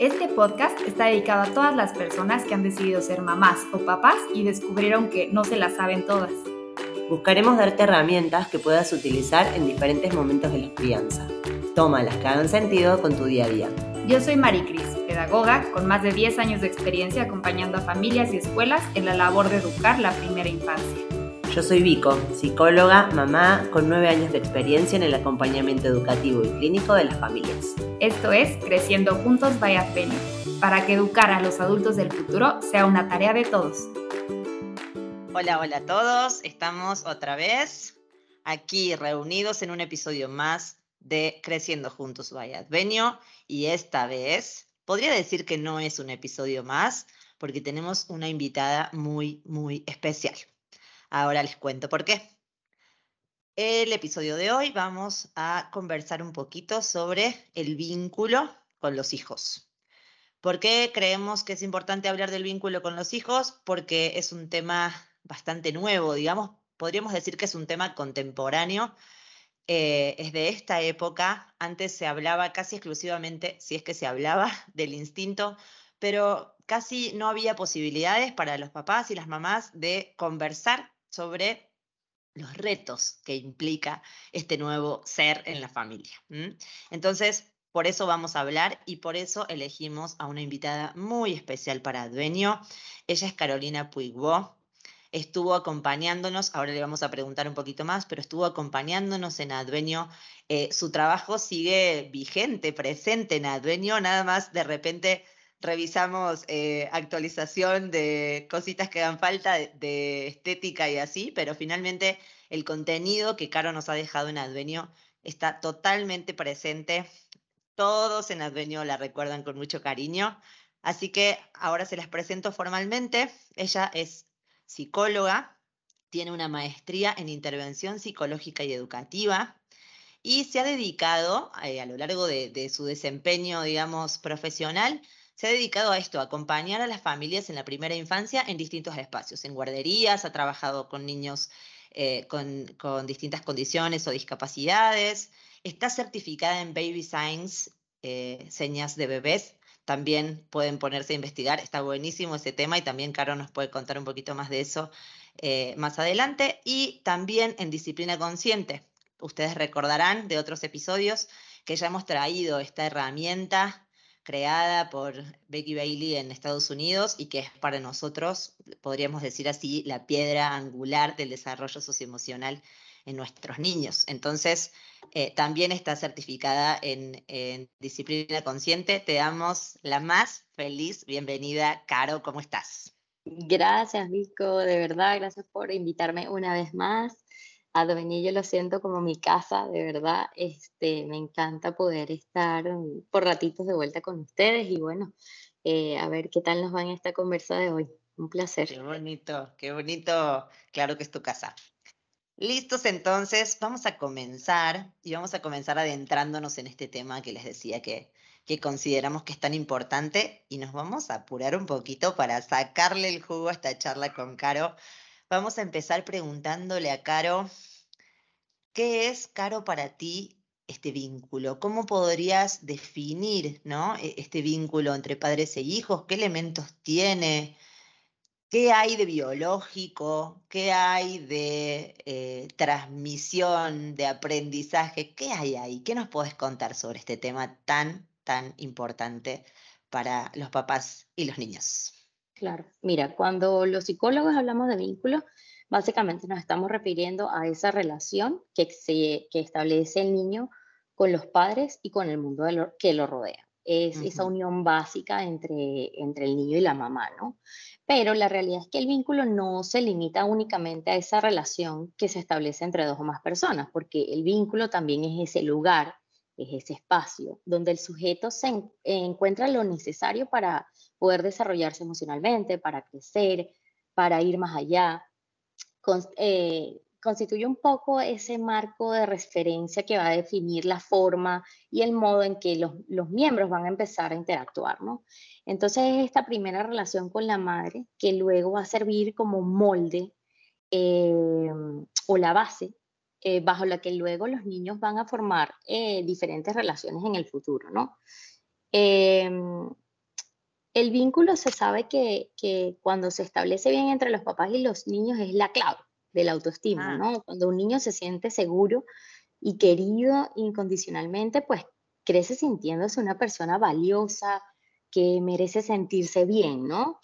Este podcast está dedicado a todas las personas que han decidido ser mamás o papás y descubrieron que no se las saben todas. Buscaremos darte herramientas que puedas utilizar en diferentes momentos de la crianza. Toma las que hagan sentido con tu día a día. Yo soy Maricris, pedagoga con más de 10 años de experiencia acompañando a familias y escuelas en la labor de educar la primera infancia. Yo soy Vico, psicóloga, mamá con nueve años de experiencia en el acompañamiento educativo y clínico de las familias. Esto es Creciendo Juntos by Advenio, para que educar a los adultos del futuro sea una tarea de todos. Hola, hola a todos. Estamos otra vez aquí reunidos en un episodio más de Creciendo Juntos by Advenio y esta vez podría decir que no es un episodio más porque tenemos una invitada muy, muy especial. Ahora les cuento por qué. El episodio de hoy vamos a conversar un poquito sobre el vínculo con los hijos. ¿Por qué creemos que es importante hablar del vínculo con los hijos? Porque es un tema bastante nuevo, digamos, podríamos decir que es un tema contemporáneo. Eh, es de esta época, antes se hablaba casi exclusivamente, si es que se hablaba, del instinto, pero casi no había posibilidades para los papás y las mamás de conversar sobre los retos que implica este nuevo ser en la familia. Entonces, por eso vamos a hablar y por eso elegimos a una invitada muy especial para Dueño. Ella es Carolina Puigbo. Estuvo acompañándonos, ahora le vamos a preguntar un poquito más, pero estuvo acompañándonos en Advenio. Eh, su trabajo sigue vigente, presente en Advenio, nada más de repente revisamos eh, actualización de cositas que dan falta de, estética y así, pero finalmente el contenido que Caro nos ha dejado en Advenio está totalmente presente. Todos en Advenio la recuerdan con mucho cariño. Así que ahora se las presento formalmente. Ella es psicóloga, tiene una maestría en intervención psicológica y educativa y se ha dedicado eh, a lo largo de, de su desempeño, digamos, profesional se ha dedicado a esto, a acompañar a las familias en la primera infancia en distintos espacios, en guarderías, ha trabajado con niños eh, con, distintas condiciones o discapacidades, está certificada en Baby Science, eh, señas de bebés, también pueden ponerse a investigar, está buenísimo ese tema y también Caro nos puede contar un poquito más de eso eh, más adelante, y también en disciplina consciente. Ustedes recordarán de otros episodios que ya hemos traído esta herramienta creada por Becky Bailey en Estados Unidos y que es para nosotros, podríamos decir así, la piedra angular del desarrollo socioemocional en nuestros niños. Entonces, eh, también está certificada en, disciplina consciente. Te damos la más feliz bienvenida, Caro, ¿cómo estás? Gracias, Vico, de verdad, gracias por invitarme una vez más. A yo lo siento como mi casa, de verdad. Este, me encanta poder estar mm, por ratitos de vuelta con ustedes y bueno, eh, a ver qué tal nos va en esta conversa de hoy. Un placer. Qué bonito, qué bonito. Claro que es tu casa. Listos entonces, vamos a comenzar y vamos a comenzar adentrándonos en este tema que les decía que, que consideramos que es tan importante y nos vamos a apurar un poquito para sacarle el jugo a esta charla con Caro Vamos a empezar preguntándole a Caro, ¿qué es, Caro, para ti este vínculo? ¿Cómo podrías definir ¿no? E, este vínculo entre padres e hijos? ¿Qué elementos tiene? ¿Qué hay de biológico? ¿Qué hay de eh, transmisión, de aprendizaje? ¿Qué hay ahí? ¿Qué nos puedes contar sobre este tema tan, tan importante para los papás y los niños? Claro, mira, cuando los psicólogos hablamos de vínculos, básicamente nos estamos refiriendo a esa relación que, que establece el niño con los padres y con el mundo que lo rodea. Es esa unión básica entre, entre el niño y la mamá, ¿no? Pero la realidad es que el vínculo no se limita únicamente a esa relación que se establece entre dos o más personas, porque el vínculo también es ese lugar, es ese espacio donde el sujeto se encuentra lo necesario para poder desarrollarse emocionalmente, para crecer, para ir más allá. Eh, constituye un poco ese marco de referencia que va a definir la forma y el modo en que los, miembros van a empezar a interactuar. Entonces, esta primera relación con la madre, que luego va a servir como molde eh, o la base eh, bajo la que luego los niños van a formar diferentes relaciones en el futuro, ¿no? el vínculo se sabe que, que, cuando se establece bien entre los papás y los niños es la clave de la autoestima, ah. ¿no? Cuando un niño se siente seguro y querido incondicionalmente, pues crece sintiéndose una persona valiosa, que merece sentirse bien, ¿no?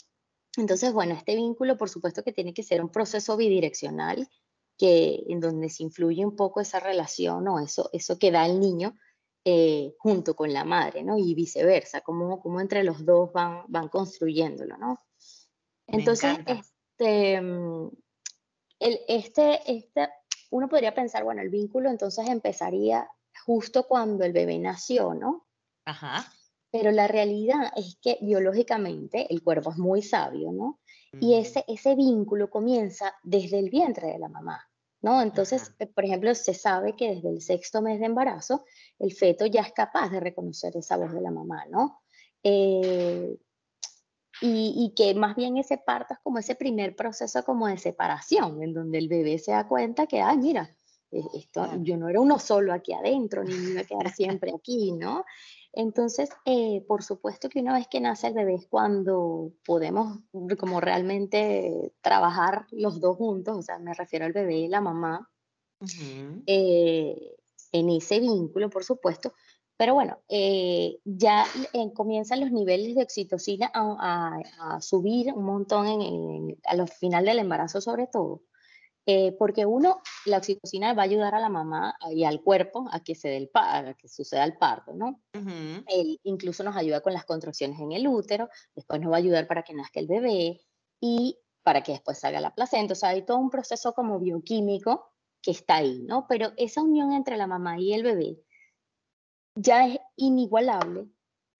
Entonces, bueno, este vínculo, por supuesto que tiene que ser un proceso bidireccional, que, en donde se influye un poco esa relación o eso, eso que da el niño eh, junto con la madre, ¿no? Y viceversa, como, como entre los dos van, van construyéndolo, ¿no? Entonces, este, mm, el, este, este, uno podría pensar, bueno, el vínculo entonces empezaría justo cuando el bebé nació, ¿no? Ajá. Pero la realidad es que biológicamente el cuerpo es muy sabio, ¿no? Y ese, ese vínculo comienza desde el vientre de la mamá, ¿no? Entonces, eh, por ejemplo, se sabe que desde el sexto mes de embarazo el feto ya es capaz de reconocer esa voz de la mamá, ¿no? Eh, y, y, que más bien ese parto es como ese primer proceso como de separación, en donde el bebé se da cuenta que, ay, mira, e, esto, yo no era uno solo aquí adentro, ni me iba a quedar siempre aquí, ¿no? Entonces, eh, por supuesto que una vez que nace el bebé es cuando podemos como realmente trabajar los dos juntos, o sea, me refiero al bebé y la mamá, eh, en ese vínculo, por supuesto. Pero bueno, eh, ya comienzan los niveles de oxitocina a, subir un montón en, a los final del embarazo sobre todo. Eh, porque uno, la oxitocina va a ayudar a la mamá y al cuerpo a que, se dé el a que suceda el parto, ¿no? incluso nos ayuda con las contracciones en el útero, después nos va a ayudar para que nazca el bebé y para que después salga la placenta. O sea, hay todo un proceso como bioquímico que está ahí, ¿no? Pero esa unión entre la mamá y el bebé ya es inigualable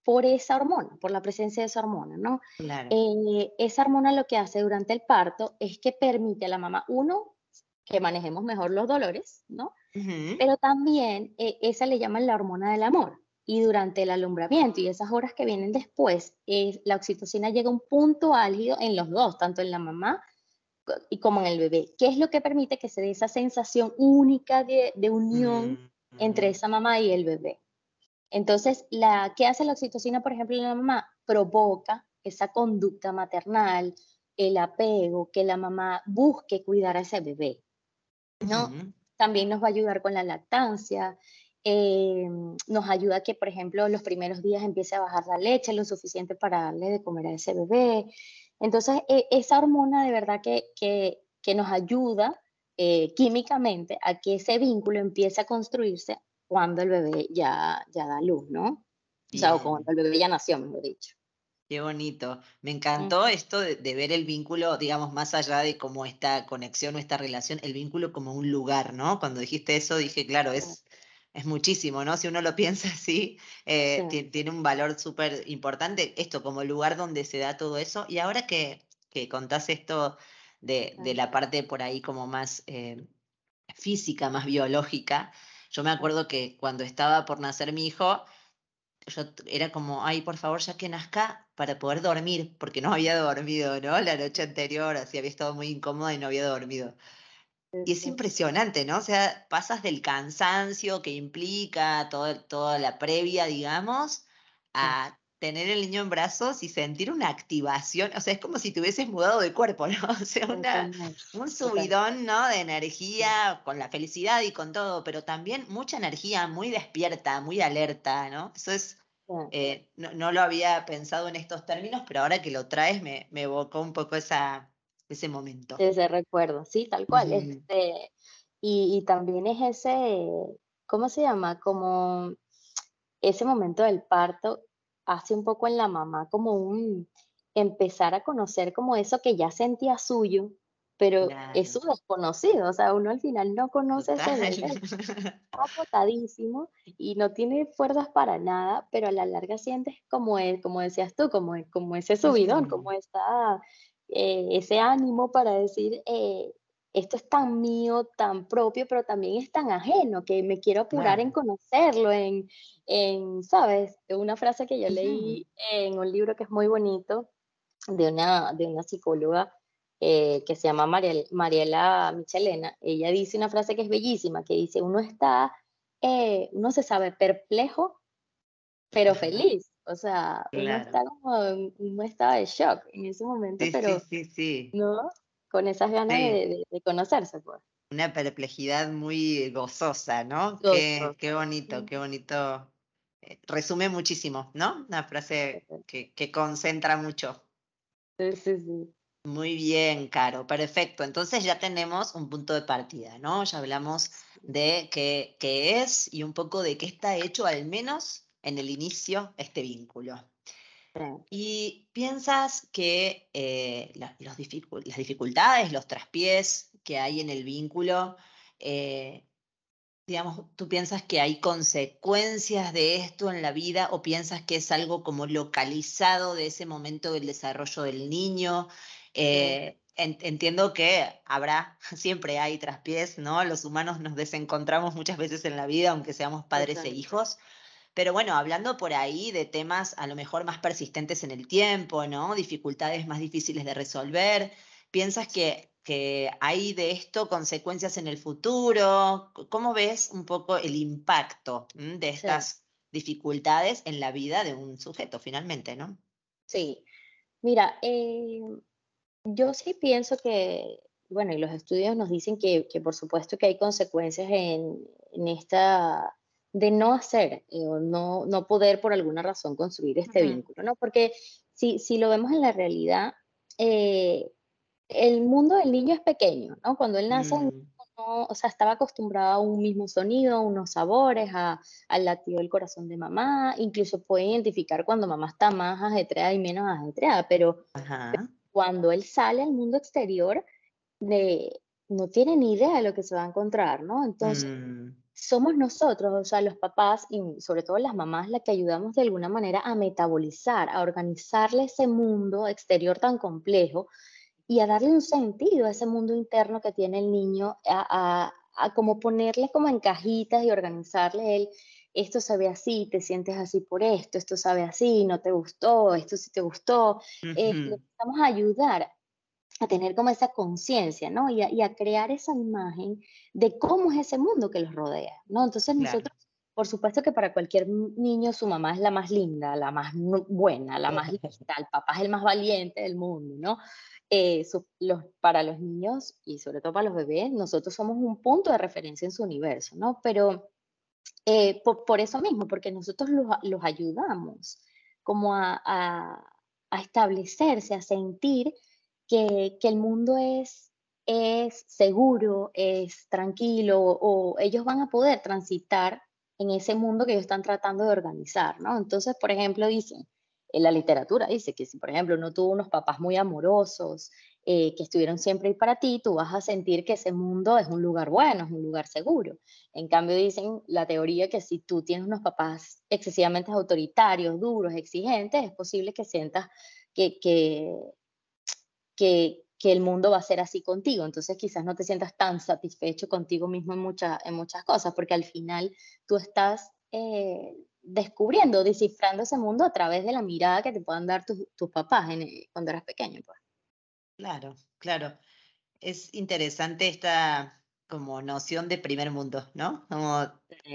por esa hormona, por la presencia de esa hormona, ¿no? Claro. Eh, esa hormona lo que hace durante el parto es que permite a la mamá, uno, que manejemos mejor los dolores, ¿no? Pero también eh, esa le llaman la hormona del amor. Y durante el alumbramiento y esas horas que vienen después, la oxitocina llega a un punto álgido en los dos, tanto en la mamá y como en el bebé, que es lo que permite que se dé esa sensación única de, unión entre esa mamá y el bebé. Entonces, la, ¿qué hace la oxitocina, por ejemplo, en la mamá? Provoca esa conducta maternal, el apego, que la mamá busque cuidar a ese bebé. ¿No? También nos va a ayudar con la lactancia, eh, nos ayuda que, por ejemplo, los primeros días empiece a bajar la leche lo suficiente para darle de comer a ese bebé. Entonces, e, esa hormona de verdad que, que, que nos ayuda eh, químicamente a que ese vínculo empiece a construirse cuando el bebé ya, ya da luz, ¿no? O sea, o cuando el bebé ya nació, mejor dicho. Qué bonito. Me encantó esto de, ver el vínculo, digamos, más allá de cómo esta conexión o esta relación, el vínculo como un lugar, ¿no? Cuando dijiste eso, dije, claro, es, es muchísimo, ¿no? Si uno lo piensa así, eh, tiene un valor súper importante, esto como lugar donde se da todo eso. Y ahora que, que contás esto de, de la parte por ahí como más eh, física, más biológica, yo me acuerdo que cuando estaba por nacer mi hijo, yo era como, ay, por favor, ya que nazca para poder dormir, porque no había dormido, ¿no? La noche anterior, así había estado muy incómoda y no había dormido. Y es impresionante, ¿no? O sea, pasas del cansancio que implica todo, toda la previa, digamos, a tener el niño en brazos y sentir una activación, o sea, es como si te hubieses mudado de cuerpo, ¿no? O sea, un subidón, ¿no? De energía, con la felicidad y con todo, pero también mucha energía, muy despierta, muy alerta, ¿no? Eso es, eh, no, lo había pensado en estos términos, pero ahora que lo traes me, me evocó un poco esa, ese momento. Ese recuerdo, sí, tal cual. este, y, y también es ese, ¿cómo se llama? Como ese momento del parto hace un poco en la mamá como un empezar a conocer como eso que ya sentía suyo, pero es su desconocido, o sea, uno al final no conoce ese bebé, está botadísimo y no tiene fuerzas para nada, pero a la larga sientes como, es, como decías tú, como, como ese subidón, como esa, eh, ese ánimo para decir, eh, esto es tan mío, tan propio, pero también es tan ajeno, que me quiero apurar en conocerlo, en, en, ¿sabes? Una frase que yo leí en un libro que es muy bonito, de una, de una psicóloga eh, que se llama Mariela Michelena. Ella dice una frase que es bellísima, que dice, uno está, eh, uno se sabe perplejo, pero feliz. O sea, uno está como en un estado de shock en ese momento, pero sí, sí, ¿no? Con esas ganas de, conocerse, pues. Una perplejidad muy gozosa, ¿no? Qué, qué, bonito, qué bonito. Eh, resume muchísimo, ¿no? Una frase que, que concentra mucho. Sí, sí, sí. Muy bien, Caro, perfecto. Entonces ya tenemos un punto de partida, ¿no? Ya hablamos de qué, qué, es y un poco de qué está hecho, al menos en el inicio, este vínculo. Y piensas que eh, las dificultades, los traspiés que hay en el vínculo, eh, digamos, tú piensas que hay consecuencias de esto en la vida o piensas que es algo como localizado de ese momento del desarrollo del niño eh, entiendo que habrá, siempre hay traspiés, ¿no? Los humanos nos desencontramos muchas veces en la vida, aunque seamos padres e hijos. Pero bueno, hablando por ahí de temas a lo mejor más persistentes en el tiempo, ¿no? Dificultades más difíciles de resolver. ¿Piensas que, que hay de esto consecuencias en el futuro? ¿Cómo ves un poco el impacto de estas dificultades en la vida de un sujeto finalmente, ¿no? Sí. Mira, eh, yo sí pienso que, bueno, y los estudios nos dicen que, que por supuesto que hay consecuencias en, en esta de no hacer eh, o no, no poder por alguna razón construir este vínculo, ¿no? Porque si, si lo vemos en la realidad, eh, el mundo del niño es pequeño, ¿no? Cuando él nace, mm. no, o sea, estaba acostumbrado a un mismo sonido, unos sabores, a, al latido del corazón de mamá, incluso puede identificar cuando mamá está más ajetreada y menos ajetreada, pero, cuando él sale al mundo exterior, de, no tiene ni idea de lo que se va a encontrar, ¿no? Entonces, mm. somos nosotros, o sea, los papás y sobre todo las mamás, las que ayudamos de alguna manera a metabolizar, a organizarle ese mundo exterior tan complejo y a darle un sentido a ese mundo interno que tiene el niño, a, a como ponerle como en cajitas y organizarle él esto sabe así, te sientes así por esto, esto sabe así, no te gustó, esto sí te gustó. Eh, vamos a ayudar a tener como esa conciencia, ¿no? Y a, crear esa imagen de cómo es ese mundo que los rodea, ¿no? Entonces nosotros, por supuesto que para cualquier niño su mamá es la más linda, la más buena, la más linda, el papá es el más valiente del mundo, ¿no? Eh, los, para los niños y sobre todo para los bebés, nosotros somos un punto de referencia en su universo, ¿no? Pero eh, por, eso mismo, porque nosotros los, ayudamos como a, establecerse, a sentir que, el mundo es, es seguro, es tranquilo, o ellos van a poder transitar en ese mundo que ellos están tratando de organizar, ¿no? Entonces, por ejemplo, dicen, en la literatura dice que si, por ejemplo, no tuvo unos papás muy amorosos, eh, que estuvieron siempre ahí para ti, tú vas a sentir que ese mundo es un lugar bueno, es un lugar seguro. En cambio, dicen la teoría que si tú tienes unos papás excesivamente autoritarios, duros, exigentes, es posible que sientas que, que, que, el mundo va a ser así contigo. Entonces quizás no te sientas tan satisfecho contigo mismo en, muchas en muchas cosas, porque al final tú estás eh, descubriendo, descifrando ese mundo a través de la mirada que te puedan dar tus, tus papás cuando eras pequeño. Pues. Claro, claro. Es interesante esta como noción de primer mundo, ¿no? Como,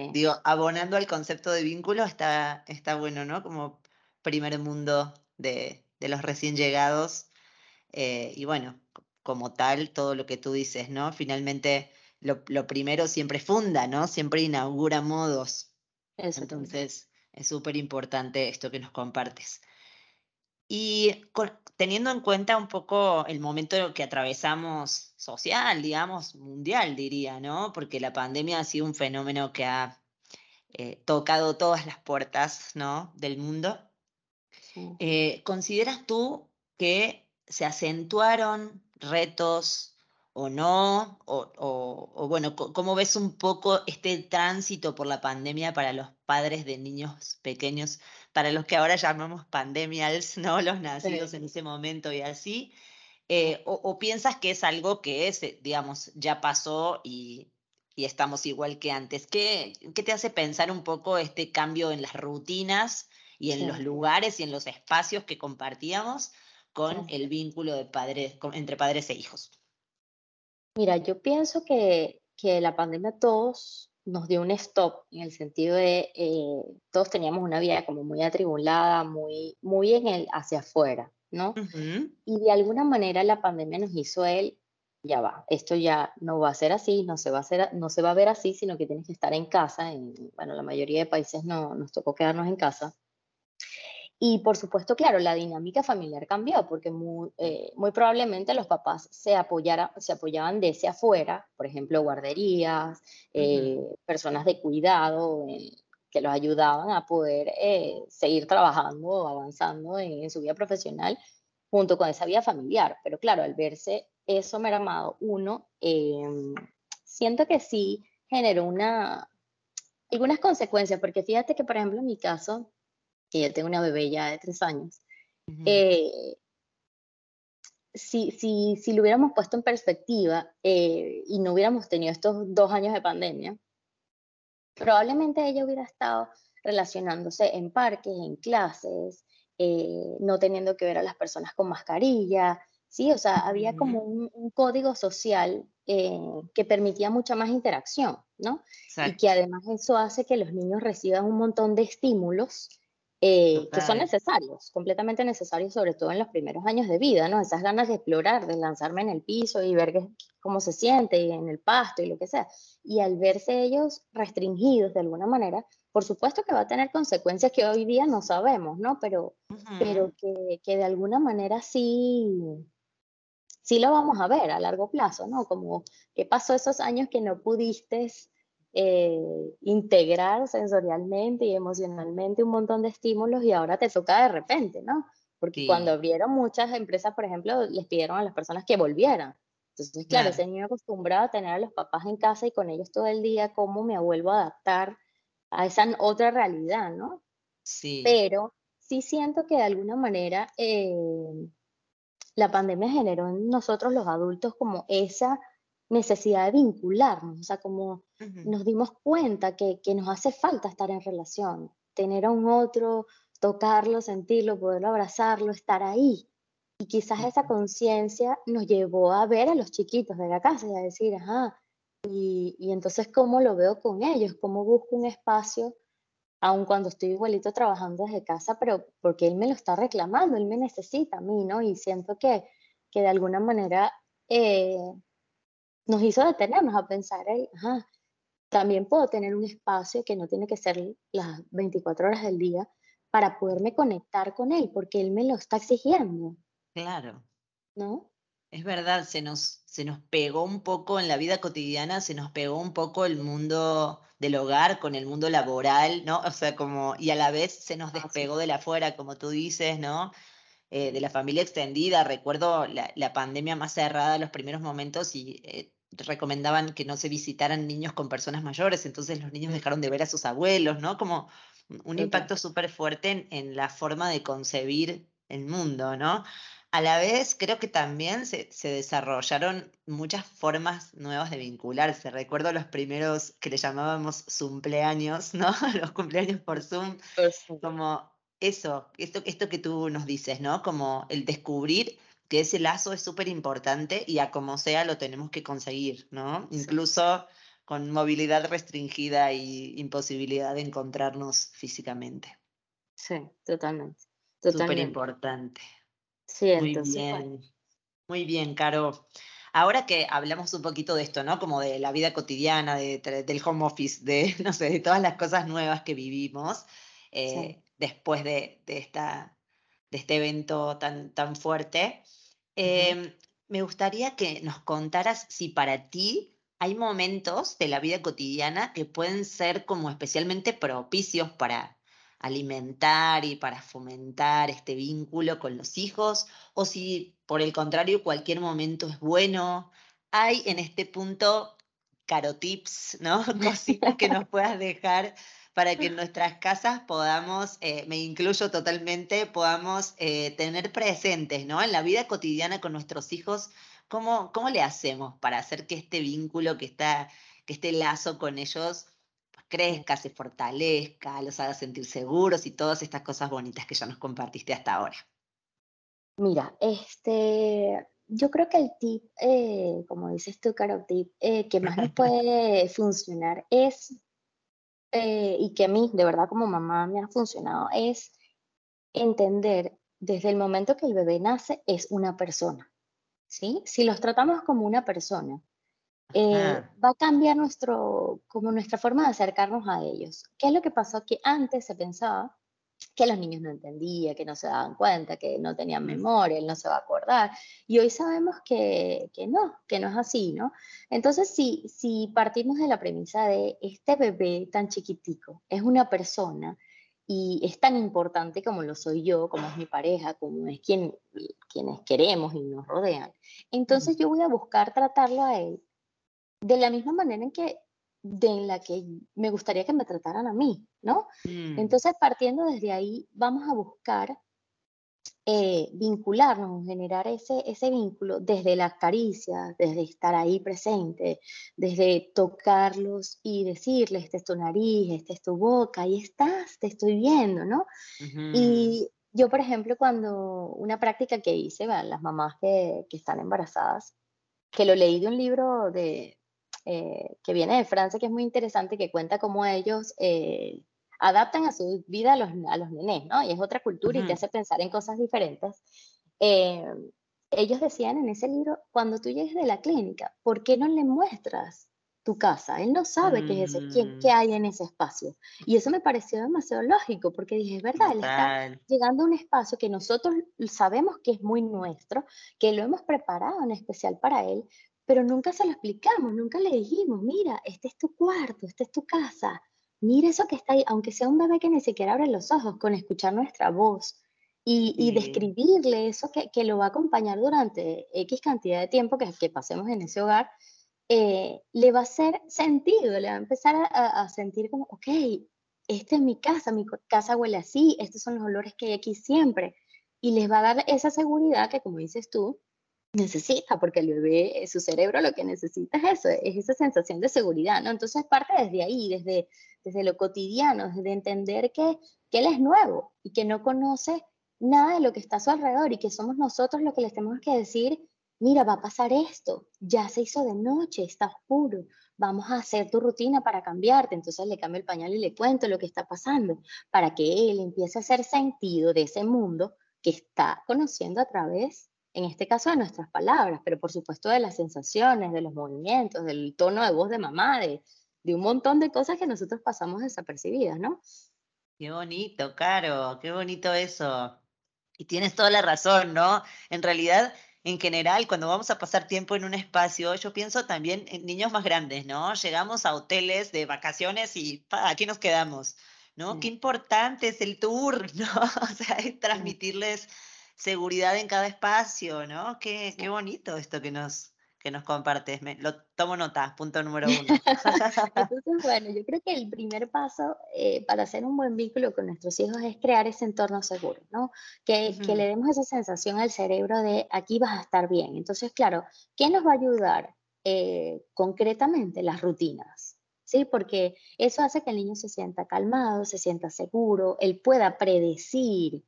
digo, abonando al concepto de vínculo está, está bueno, ¿no? Como primer mundo de, de los recién llegados. Eh, y bueno, como tal, todo lo que tú dices, ¿no? Finalmente, lo, lo primero siempre funda, ¿no? Siempre inaugura modos. Entonces, es súper importante esto que nos compartes. Y teniendo en cuenta un poco el momento que atravesamos social, digamos, mundial, diría, ¿no? Porque la pandemia ha sido un fenómeno que ha eh, tocado todas las puertas, ¿no? Del mundo. Eh, ¿Consideras tú que se acentuaron retos o no? O, bueno, ¿cómo ves un poco este tránsito por la pandemia para los padres de niños pequeños, para los que ahora llamamos pandemials, ¿no? Los nacidos en ese momento y así? Eh, o, piensas que es algo que es, eh, digamos, ya pasó y, estamos igual que antes? ¿Qué, ¿Qué, te hace pensar un poco este cambio en las rutinas y en los lugares y en los espacios que compartíamos con el vínculo de padres, entre padres e hijos? Mira, yo pienso que, que la pandemia todos nos dio un stop en el sentido de eh, todos teníamos una vida como muy atribulada, muy, muy en el hacia afuera, ¿no? Y de alguna manera la pandemia nos hizo él, ya va, esto ya no va a ser así, no se va a, hacer, no se va a ver así, sino que tienes que estar en casa. En, bueno, la mayoría de países no, nos tocó quedarnos en casa. Y por supuesto, claro, la dinámica familiar cambió porque muy, eh, muy probablemente los papás se, apoyara, se apoyaban desde afuera, por ejemplo, guarderías, eh, personas de cuidado eh, que los ayudaban a poder seguir trabajando o avanzando en, su vida profesional junto con esa vida familiar. Pero claro, al verse eso mermado, uno, em, siento que sí generó una, algunas consecuencias, porque fíjate que, por ejemplo, en mi caso, que ya tengo una bebé ya de tres años, eh, si, si, si, lo hubiéramos puesto en perspectiva eh, y no hubiéramos tenido estos dos años de pandemia, probablemente ella hubiera estado relacionándose en parques, en clases, eh, no teniendo que ver a las personas con mascarilla, ¿sí? O sea, había como un, código social que permitía mucha más interacción, ¿no? Y que además eso hace que los niños reciban un montón de estímulos eh, que son necesarios, completamente necesarios, sobre todo en los primeros años de vida, ¿no? Esas ganas de explorar, de lanzarme en el piso y ver cómo se siente y en el pasto y lo que sea. Y al verse ellos restringidos de alguna manera, por supuesto que va a tener consecuencias que hoy día no sabemos, ¿no? Pero, pero que, que, de alguna manera sí, sí lo vamos a ver a largo plazo, ¿no? Como qué pasó esos años que no pudiste eh, integrar sensorialmente y emocionalmente un montón de estímulos y ahora te toca de repente, ¿no? Porque cuando abrieron muchas empresas, por ejemplo, les pidieron a las personas que volvieran. Entonces, claro, ese niño acostumbrado a tener a los papás en casa y con ellos todo el día, ¿cómo me vuelvo a adaptar a esa otra realidad, ¿no? Sí. Pero sí siento que de alguna manera eh, la pandemia generó en nosotros los adultos como esa necesidad de vincularnos, o sea, como nos dimos cuenta que, que, nos hace falta estar en relación, tener a un otro, tocarlo, sentirlo, poderlo abrazarlo, estar ahí. Y quizás esa conciencia nos llevó a ver a los chiquitos de la casa y a decir, ajá, y, y entonces cómo lo veo con ellos, cómo busco un espacio, aun cuando estoy igualito trabajando desde casa, pero porque él me lo está reclamando, él me necesita a mí, ¿no? Y siento que, que de alguna manera... Eh, nos hizo detenernos a pensar, ajá, también puedo tener un espacio que no tiene que ser las 24 horas del día para poderme conectar con él, porque él me lo está exigiendo. Claro. ¿No? Es verdad, se nos, se nos pegó un poco en la vida cotidiana, se nos pegó un poco el mundo del hogar con el mundo laboral, ¿no? O sea, como, y a la vez se nos despegó de la afuera, como tú dices, ¿no? Eh, de la familia extendida. Recuerdo la, pandemia más cerrada, los primeros momentos, y eh, recomendaban que no se visitaran niños con personas mayores, entonces los niños dejaron de ver a sus abuelos, ¿no? Como un impacto súper fuerte en, la forma de concebir el mundo, ¿no? A la vez, creo que también se, desarrollaron muchas formas nuevas de vincularse. Recuerdo los primeros que le llamábamos cumpleaños, ¿no? Los cumpleaños por Zoom, como eso, esto, esto que tú nos dices, ¿no? Como el descubrir que ese lazo es súper importante y a como sea lo tenemos que conseguir, ¿no? Incluso con movilidad restringida y imposibilidad de encontrarnos físicamente. Sí, totalmente. Súper importante. Sí, Muy bien. Muy bien, Caro. Ahora que hablamos un poquito de esto, ¿no? Como de la vida cotidiana, del home office, de, no sé, de todas las cosas nuevas que vivimos, eh, después de, esta, de este evento tan, tan fuerte. Em, me gustaría que nos contaras si para ti hay momentos de la vida cotidiana que pueden ser como especialmente propicios para alimentar y para fomentar este vínculo con los hijos, o si por el contrario cualquier momento es bueno. Hay en este punto carotips, ¿no? Cositas que nos puedas dejar para que en nuestras casas podamos, eh, me incluyo totalmente, podamos eh, tener presentes, ¿no? En la vida cotidiana con nuestros hijos, ¿cómo, cómo le hacemos para hacer que este vínculo, que, está, que este lazo con ellos pues, crezca, se fortalezca, los haga sentir seguros y todas estas cosas bonitas que ya nos compartiste hasta ahora? Mira, este, yo creo que el tip, eh, como dices tú, Caro, tip eh, que más nos puede funcionar es, eh, y que a mí, de verdad, como mamá me ha funcionado, es entender desde el momento que el bebé nace es una persona. ¿sí? Si los tratamos como una persona, va a cambiar nuestro, como nuestra forma de acercarnos a ellos. ¿Qué es lo que pasó? Que antes se pensaba que los niños no entendían, que no se daban cuenta, que no tenían memoria, él no se va a acordar. Y hoy sabemos que, que no, que no es así, ¿no? Entonces, si, si partimos de la premisa de este bebé tan chiquitico es una persona y es tan importante como lo soy yo, como es mi pareja, como es quien, quienes queremos y nos rodean, entonces yo voy a buscar tratarlo a él de la misma manera en que de en la que me gustaría que me trataran a mí, ¿no? Mm. Entonces, partiendo desde ahí, vamos a buscar eh, vincularnos, generar ese, ese vínculo desde las caricias, desde estar ahí presente, desde tocarlos y decirles, esta es tu nariz, esta es tu boca, ahí estás, te estoy viendo, ¿no? Y yo, por ejemplo, cuando una práctica que hice, las mamás que, que están embarazadas, que lo leí de un libro de, eh, que viene de Francia, que es muy interesante, que cuenta cómo ellos eh, adaptan a su vida a los, a los nenes, ¿no? Y es otra cultura y te hace pensar en cosas diferentes. Eh, ellos decían en ese libro, cuando tú llegues de la clínica, ¿por qué no le muestras tu casa? Él no sabe qué es eso, qué, qué, mm. hay en ese espacio. Y eso me pareció demasiado lógico, porque dije, es verdad, él está llegando a un espacio que nosotros sabemos que es muy nuestro, que lo hemos preparado en especial para él, pero nunca se lo explicamos, nunca le dijimos, mira, este es tu cuarto, esta es tu casa, mira eso que está ahí, aunque sea un bebé que ni siquiera abre los ojos, con escuchar nuestra voz y, describirle eso que, que, lo va a acompañar durante X cantidad de tiempo que, que pasemos en ese hogar, eh, le va a hacer sentido, le va a empezar a, a sentir como, ok, esta es mi casa, mi casa huele así, estos son los olores que hay aquí siempre. Y les va a dar esa seguridad que, como dices tú, necesita, porque el bebé, su cerebro lo que necesita es eso, es esa sensación de seguridad, ¿no? Entonces parte desde ahí, desde, desde lo cotidiano, desde entender que, que él es nuevo y que no conoce nada de lo que está a su alrededor y que somos nosotros los que les tenemos que decir, mira, va a pasar esto, ya se hizo de noche, está oscuro, vamos a hacer tu rutina para cambiarte. Entonces le cambio el pañal y le cuento lo que está pasando para que él empiece a hacer sentido de ese mundo que está conociendo a través en este caso de nuestras palabras, pero por supuesto de las sensaciones, de los movimientos, del tono de voz de mamá, de, de un montón de cosas que nosotros pasamos desapercibidas, ¿no? Qué bonito, Caro, qué bonito eso. Y tienes toda la razón, ¿no? En realidad, en general, cuando vamos a pasar tiempo en un espacio, yo pienso también en niños más grandes, ¿no? Llegamos a hoteles de vacaciones y aquí nos quedamos, ¿no? Qué importante es el tour, ¿no? O sea, es transmitirles seguridad en cada espacio, ¿no? Qué, qué bonito esto que nos, que nos compartes. Me, lo tomo nota, punto número uno. Entonces, bueno, yo creo que el primer paso eh, para hacer un buen vínculo con nuestros hijos es crear ese entorno seguro, ¿no? Que, que, le demos esa sensación al cerebro de aquí vas a estar bien. Entonces, claro, ¿qué nos va a ayudar eh, concretamente? Las rutinas. ¿Sí? Porque eso hace que el niño se sienta calmado, se sienta seguro, él pueda predecir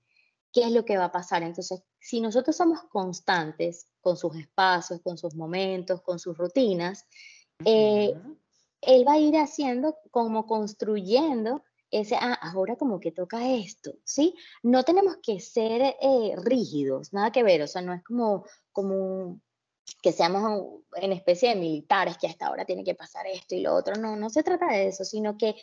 qué es lo que va a pasar. Entonces, si nosotros somos constantes con sus espacios, con sus momentos, con sus rutinas, eh, él va a ir haciendo como construyendo ese, ah, ahora como que toca esto, ¿sí? No tenemos que ser eh, rígidos, nada que ver, o sea, no es como, como que seamos en especie de militares, que hasta ahora tiene que pasar esto y lo otro, no, no se trata de eso, sino que,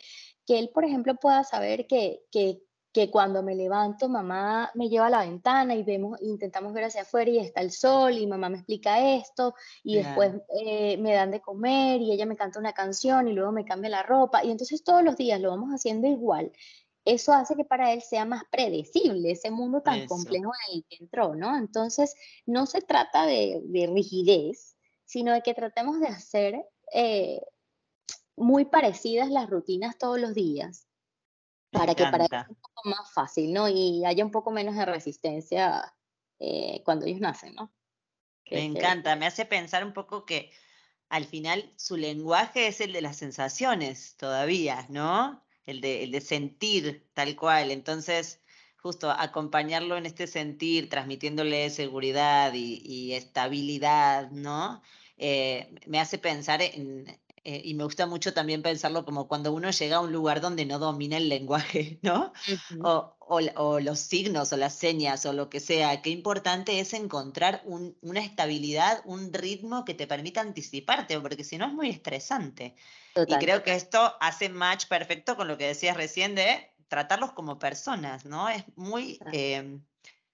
que él, por ejemplo, pueda saber que, que que cuando me levanto, mamá me lleva a la ventana y vemos, intentamos ver hacia afuera y está el sol y mamá me explica esto y después eh, me dan de comer y ella me canta una canción y luego me cambia la ropa y entonces todos los días lo vamos haciendo igual. Eso hace que para él sea más predecible ese mundo tan complejo en el que entró, ¿no? Entonces, no se trata de, rigidez, sino de que tratemos de hacer eh, muy parecidas las rutinas todos los días para que para sea un poco más fácil, ¿no? Y haya un poco menos de resistencia eh, cuando ellos nacen, ¿no? me encanta, me hace pensar un poco que al final su lenguaje es el de las sensaciones todavía, ¿no? El de, el de sentir tal cual. Entonces, justo acompañarlo en este sentir, transmitiéndole seguridad y, estabilidad, ¿no? Eh, me hace pensar en, eh, y me gusta mucho también pensarlo como cuando uno llega a un lugar donde no domina el lenguaje, ¿no? o, o, los signos o las señas o lo que sea. Qué importante es encontrar un, una estabilidad, un ritmo que te permita anticiparte, porque si no es muy estresante. Y creo que esto hace match perfecto con lo que decías recién de tratarlos como personas, ¿no? Es muy, em,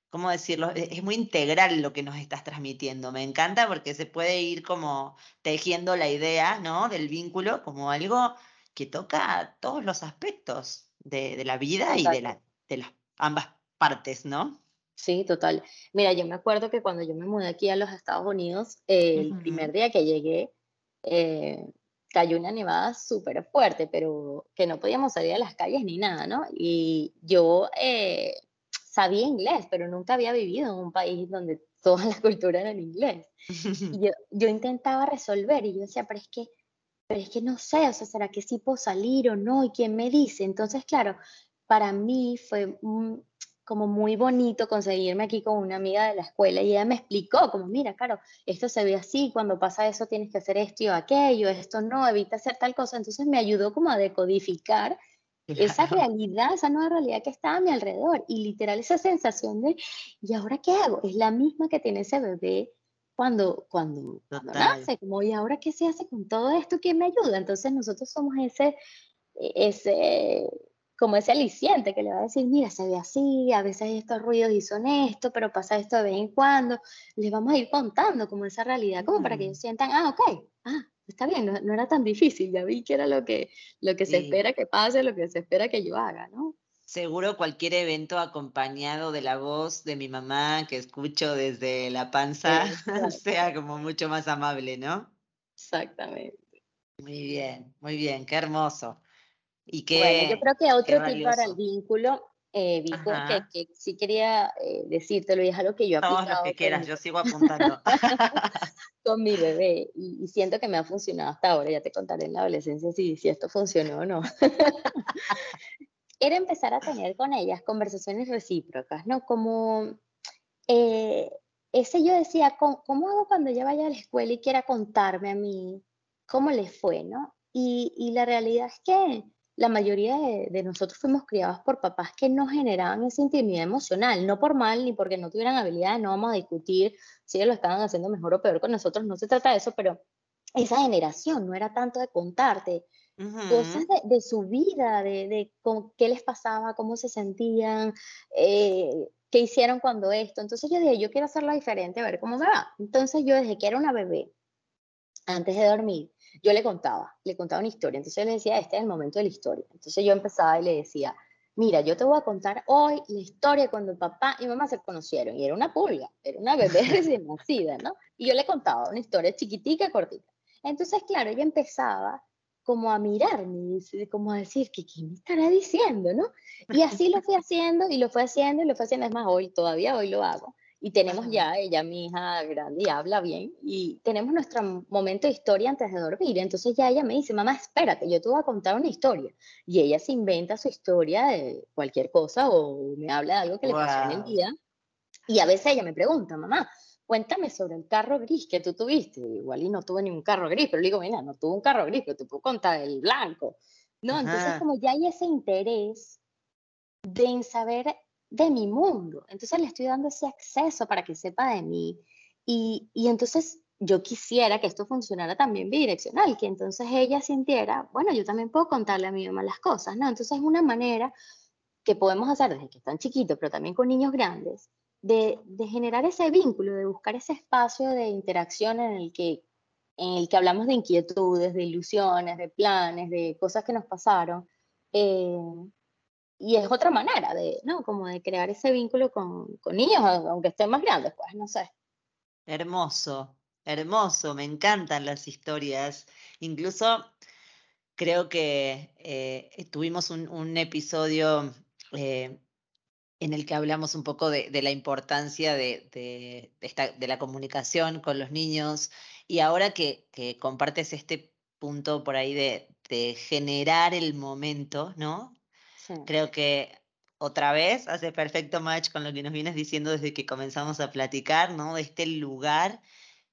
¿cómo decirlo? E, es muy integral lo que nos estás transmitiendo. Me encanta porque se puede ir como tejiendo la idea, ¿no? Del vínculo como algo que toca todos los aspectos de, la vida y de, la, de las ambas partes, ¿no? Sí, total. Mira, yo me acuerdo que cuando yo me mudé aquí a los Estados Unidos, el primer día que llegué, eh, cayó una nevada súper fuerte, pero que no podíamos salir a las calles ni nada, ¿no? Y yo eh, sabía inglés, pero nunca había vivido en un país donde toda la cultura era en inglés. Y yo, yo intentaba resolver y yo decía, pero es que, pero es que no sé, o sea, ¿será que sí puedo salir o no? ¿Y quién me dice? Entonces, claro, para mí fue como muy bonito conseguirme aquí con una amiga de la escuela y ella me explicó como, mira, claro, esto se ve así, cuando pasa eso tienes que hacer esto o aquello, esto no, evita hacer tal cosa. Entonces me ayudó como a decodificar esa realidad, esa nueva realidad que estaba a mi alrededor y literal esa sensación de, ¿y ahora qué hago? Es la misma que tiene ese bebé cuando, cuando, cuando nace, como, ¿y ahora qué se hace con todo esto? ¿Quién me ayuda? Entonces nosotros somos ese, ese como ese aliciente que le va a decir, mira, se ve así, a veces hay estos ruidos y son esto, pero pasa esto de vez en cuando. Les vamos a ir contando como esa realidad, como para que ellos sientan, ah, ok, ah, está bien, no, era tan difícil, ya vi que era lo que, lo que se espera que pase, lo que se espera que yo haga, ¿no? Seguro cualquier evento acompañado de la voz de mi mamá que escucho desde la panza sea como mucho más amable, ¿no? Exactamente. Muy bien, muy bien, qué hermoso. Y bueno, yo creo que otro tip para el vínculo, eh, que, sí quería eh, decírtelo y es algo que yo he Todos los que quieras, yo sigo apuntando. con mi bebé y, siento que me ha funcionado hasta ahora, ya te contaré en la adolescencia si, si esto funcionó o no. Era empezar a tener con ellas conversaciones recíprocas, ¿no? Como eh, ese yo decía, ¿cómo, ¿cómo, hago cuando ella vaya a la escuela y quiera contarme a mí cómo le fue, ¿no? Y, y la realidad es que la mayoría de, nosotros fuimos criados por papás que no generaban esa intimidad emocional, no por mal ni porque no tuvieran habilidades, no vamos a discutir si ellos lo estaban haciendo mejor o peor con nosotros, no se trata de eso, pero esa generación no era tanto de contarte cosas de, su vida, de, qué les pasaba, cómo se sentían, eh, qué hicieron cuando esto. Entonces yo dije, yo quiero hacerlo diferente, a ver cómo me va. Entonces yo desde que era una bebé, antes de dormir, yo le contaba, le contaba una historia. Entonces yo le decía, este es el momento de la historia. Entonces yo empezaba y le decía, mira, yo te voy a contar hoy la historia cuando papá y mamá se conocieron. Y era una pulga, era una bebé recién nacida, ¿no? Y yo le contaba una historia chiquitica, cortita. Entonces, claro, ella empezaba como a mirarme, como a decir, ¿qué, ¿qué me estará diciendo, no? Y así lo fui haciendo y lo fue haciendo y lo fue haciendo. Es más, hoy, todavía hoy lo hago y tenemos ya, ella, mi hija grande, y habla bien, y tenemos nuestro momento de historia antes de dormir. Entonces ya ella me dice, mamá, espérate, yo te voy a contar una historia. Y ella se inventa su historia de cualquier cosa o me habla de algo que le pasó en el día. Y a veces ella me pregunta, mamá, cuéntame sobre el carro gris que tú tuviste. Igual y no tuve ningún carro gris, pero le digo, mira, no tuve un carro gris, pero te puedo contar el blanco. No, entonces como ya hay ese interés de saber de mi mundo. Entonces le estoy dando ese acceso para que sepa de mí. Y, y entonces yo quisiera que esto funcionara también bidireccional, que entonces ella sintiera, bueno, yo también puedo contarle a mi mamá las cosas, ¿no? Entonces es una manera que podemos hacer desde que están chiquitos, pero también con niños grandes, de, de, generar ese vínculo, de buscar ese espacio de interacción en el que en el que hablamos de inquietudes, de ilusiones, de planes, de cosas que nos pasaron, eh, y es otra manera de, ¿no? Como de crear ese vínculo con, con niños, aunque estén más grandes, pues, no sé. Hermoso, hermoso, me encantan las historias. Incluso creo que eh, tuvimos un, episodio eh, en el que hablamos un poco de, la importancia de, de, la comunicación con los niños y ahora que, que compartes este punto por ahí de generar el momento, ¿no? Creo que otra vez hace perfecto match con lo que nos vienes diciendo desde que comenzamos a platicar, ¿no? De este lugar.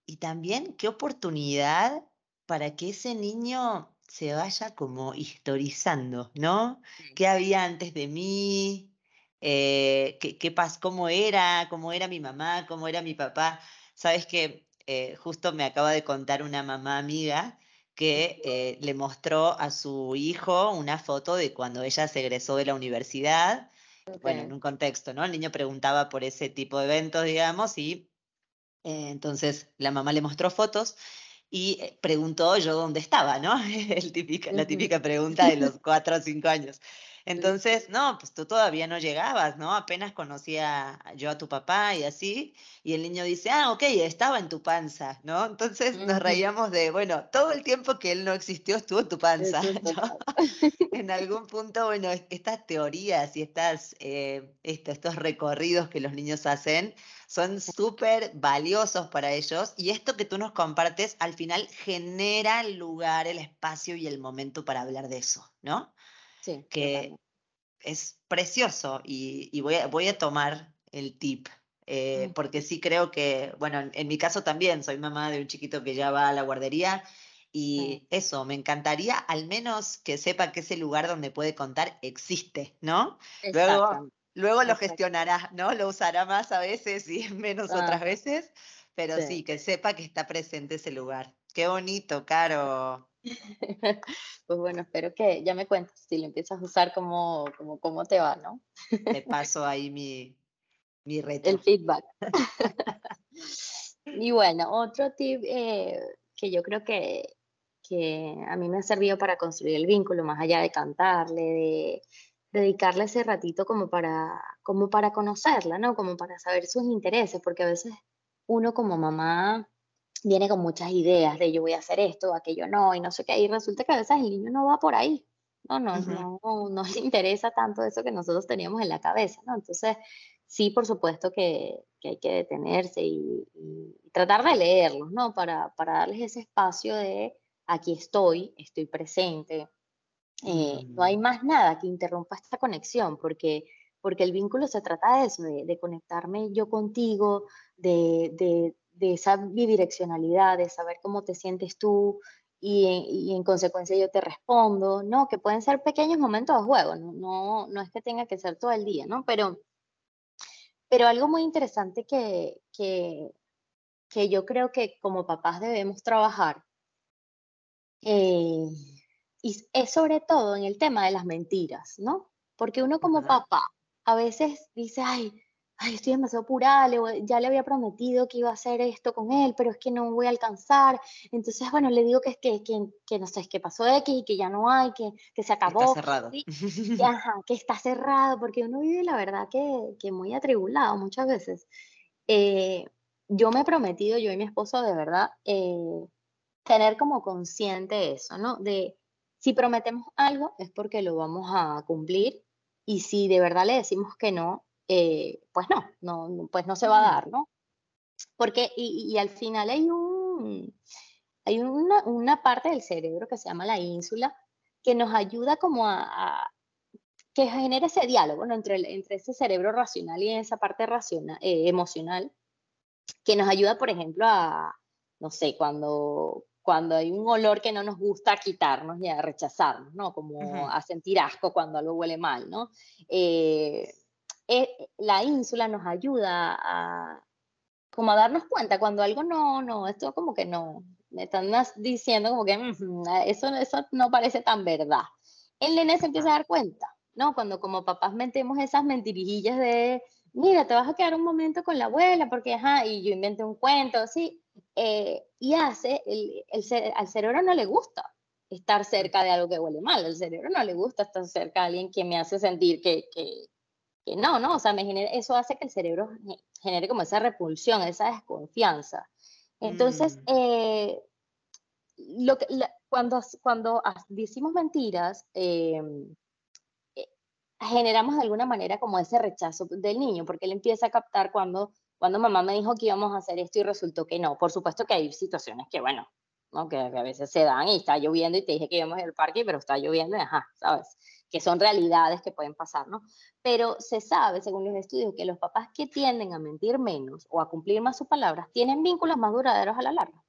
Y también qué oportunidad para que ese niño se vaya como historizando, ¿no? ¿Qué había antes de mí? Eh, ¿qué, qué ¿Cómo era? ¿Cómo era mi mamá? ¿Cómo era mi papá? Sabes que eh, justo me acaba de contar una mamá amiga que eh, le mostró a su hijo una foto de cuando ella se egresó de la universidad bueno, en un contexto, ¿no? El niño preguntaba por ese tipo de eventos, digamos, y eh, entonces la mamá le mostró fotos y eh, preguntó yo dónde estaba, ¿no? El típica, la típica pregunta de los cuatro o cinco años. Entonces, no, pues tú todavía no llegabas, ¿no? Apenas conocía yo a tu papá y así, y el niño dice, ah, ok, estaba en tu panza, ¿no? Entonces nos reíamos de, bueno, todo el tiempo que él no existió estuvo en tu panza, ¿no? en algún punto, bueno, estas teorías y estas, eh, estos recorridos que los niños hacen son súper valiosos para ellos y esto que tú nos compartes al final genera el lugar, el espacio y el momento para hablar de eso, ¿no? Que es precioso y, voy, a, voy, a, tomar el tip. Eh, porque sí creo que, bueno, en, mi caso también soy mamá de un chiquito que ya va a la guardería y eso, me encantaría al menos que sepa que ese lugar donde puede contar existe, ¿no? Luego, luego lo gestionará, ¿no? Lo usará más a veces y menos otras veces, pero sí. que sepa que está presente ese lugar. Qué bonito, Caro. Pues bueno, espero que ya me cuentes si lo empiezas a usar, cómo, cómo, cómo te va, ¿no? Te paso ahí mi, mi reto. El feedback. y bueno, otro tip eh, que yo creo que, que a mí me ha servido para construir el vínculo, más allá de cantarle, de dedicarle ese ratito como para, como para conocerla, ¿no? Como para saber sus intereses, porque a veces uno como mamá viene con muchas ideas de yo voy a hacer esto, aquello no, y no sé qué, y resulta que a veces el niño no va por ahí, no, no, no, no, le interesa tanto eso que nosotros teníamos en la cabeza, ¿no? Entonces, sí, por supuesto que, que hay que detenerse y, tratar de leerlos, ¿no? Para, para, darles ese espacio de aquí estoy, estoy presente. Eh, no hay mm. más nada que interrumpa esta conexión, porque porque el vínculo se trata de eso, de, de conectarme yo contigo, de, de, de esa bidireccionalidad, de saber cómo te sientes tú y, en consecuencia yo te respondo, ¿no? Que pueden ser pequeños momentos de juego, no, no, es que tenga que ser todo el día, ¿no? Pero, pero algo muy interesante que, que, que yo creo que como papás debemos trabajar eh, y es sobre todo en el tema de las mentiras, ¿no? Porque uno como papá a veces dice, ay, ay, estoy demasiado apurada, ya le había prometido que iba a hacer esto con él, pero es que no voy a alcanzar. Entonces, bueno, le digo que es que, que, que no sé, que pasó X y que ya no hay, que, que se acabó. Está cerrado. ajá, que está cerrado, porque uno vive, la verdad, que, que muy atribulado muchas veces. Eh, yo me he prometido, yo y mi esposo, de verdad, eh, tener como consciente eso, ¿no? De si prometemos algo es porque lo vamos a cumplir y si de verdad le decimos que no, eh, pues no, no, pues no se va a dar, ¿no? Porque, y, al final hay, un, hay una, una, parte del cerebro que se llama la ínsula, que nos ayuda como a, que genere ese diálogo ¿no? entre, entre ese cerebro racional y esa parte racional, eh, emocional, que nos ayuda, por ejemplo, a, no sé, cuando, cuando hay un olor que no nos gusta quitarnos y a rechazarnos, ¿no? Como a sentir asco cuando algo huele mal, ¿no? Eh, eh, la ínsula nos ayuda a como a darnos cuenta cuando algo no, no, esto como que no, me están diciendo como que eso, eso no parece tan verdad. El nene se empieza a dar cuenta, ¿no? Cuando como papás metemos esas mentirijillas de, mira, te vas a quedar un momento con la abuela porque, ajá, y yo inventé un cuento, así, eh, y hace, el, el, al cerebro no le gusta estar cerca de algo que huele mal, al cerebro no le gusta estar cerca de alguien que me hace sentir que, que, que no, ¿no? O sea, me eso hace que el cerebro genere como esa repulsión, esa desconfianza. Entonces, mm. eh, lo que, cuando, cuando decimos mentiras, em, eh, generamos de alguna manera como ese rechazo del niño, porque él empieza a captar cuando, cuando mamá me dijo que íbamos a hacer esto y resultó que no. Por supuesto que hay situaciones que, bueno, ¿no? que, a veces se dan y está lloviendo y te dije que íbamos al parque, pero está lloviendo y ajá, ¿sabes? Que son realidades que pueden pasar, ¿no? Pero se sabe, según los estudios, que los papás que tienden a mentir menos o a cumplir más sus palabras tienen vínculos más duraderos a la larga.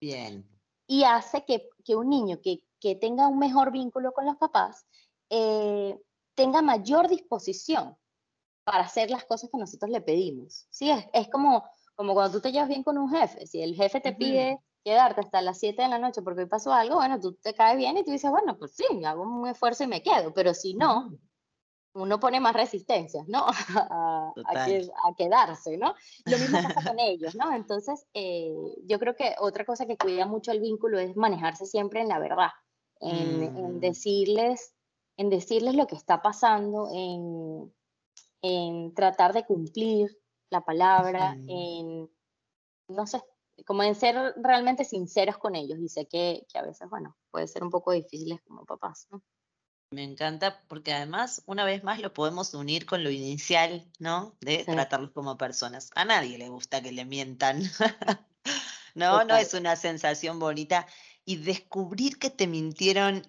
Bien. Y hace que, que un niño que, que, tenga un mejor vínculo con los papás eh, tenga mayor disposición para hacer las cosas que nosotros le pedimos. ¿sí? Es, es como, como cuando tú te llevas bien con un jefe. Si el jefe te pide quedarte hasta las 7 de la noche porque hoy pasó algo, bueno, tú te caes bien y tú dices, bueno, pues sí, hago un esfuerzo y me quedo, pero si no, uno pone más resistencias, ¿no? A, a, quedarse, ¿no? Lo mismo pasa con ellos, ¿no? Entonces, eh, yo creo que otra cosa que cuida mucho el vínculo es manejarse siempre en la verdad, en, en mm. decirles, en decirles lo que está pasando, en, en tratar de cumplir la palabra, en, no sé, como en ser realmente sinceros con ellos. Y sé que, que a veces, bueno, puede ser un poco difícil como papás, ¿no? Me encanta porque además, una vez más, lo podemos unir con lo inicial, ¿no? De tratarlos como personas. A nadie le gusta que le mientan. no, no es una sensación bonita. Y descubrir que te mintieron,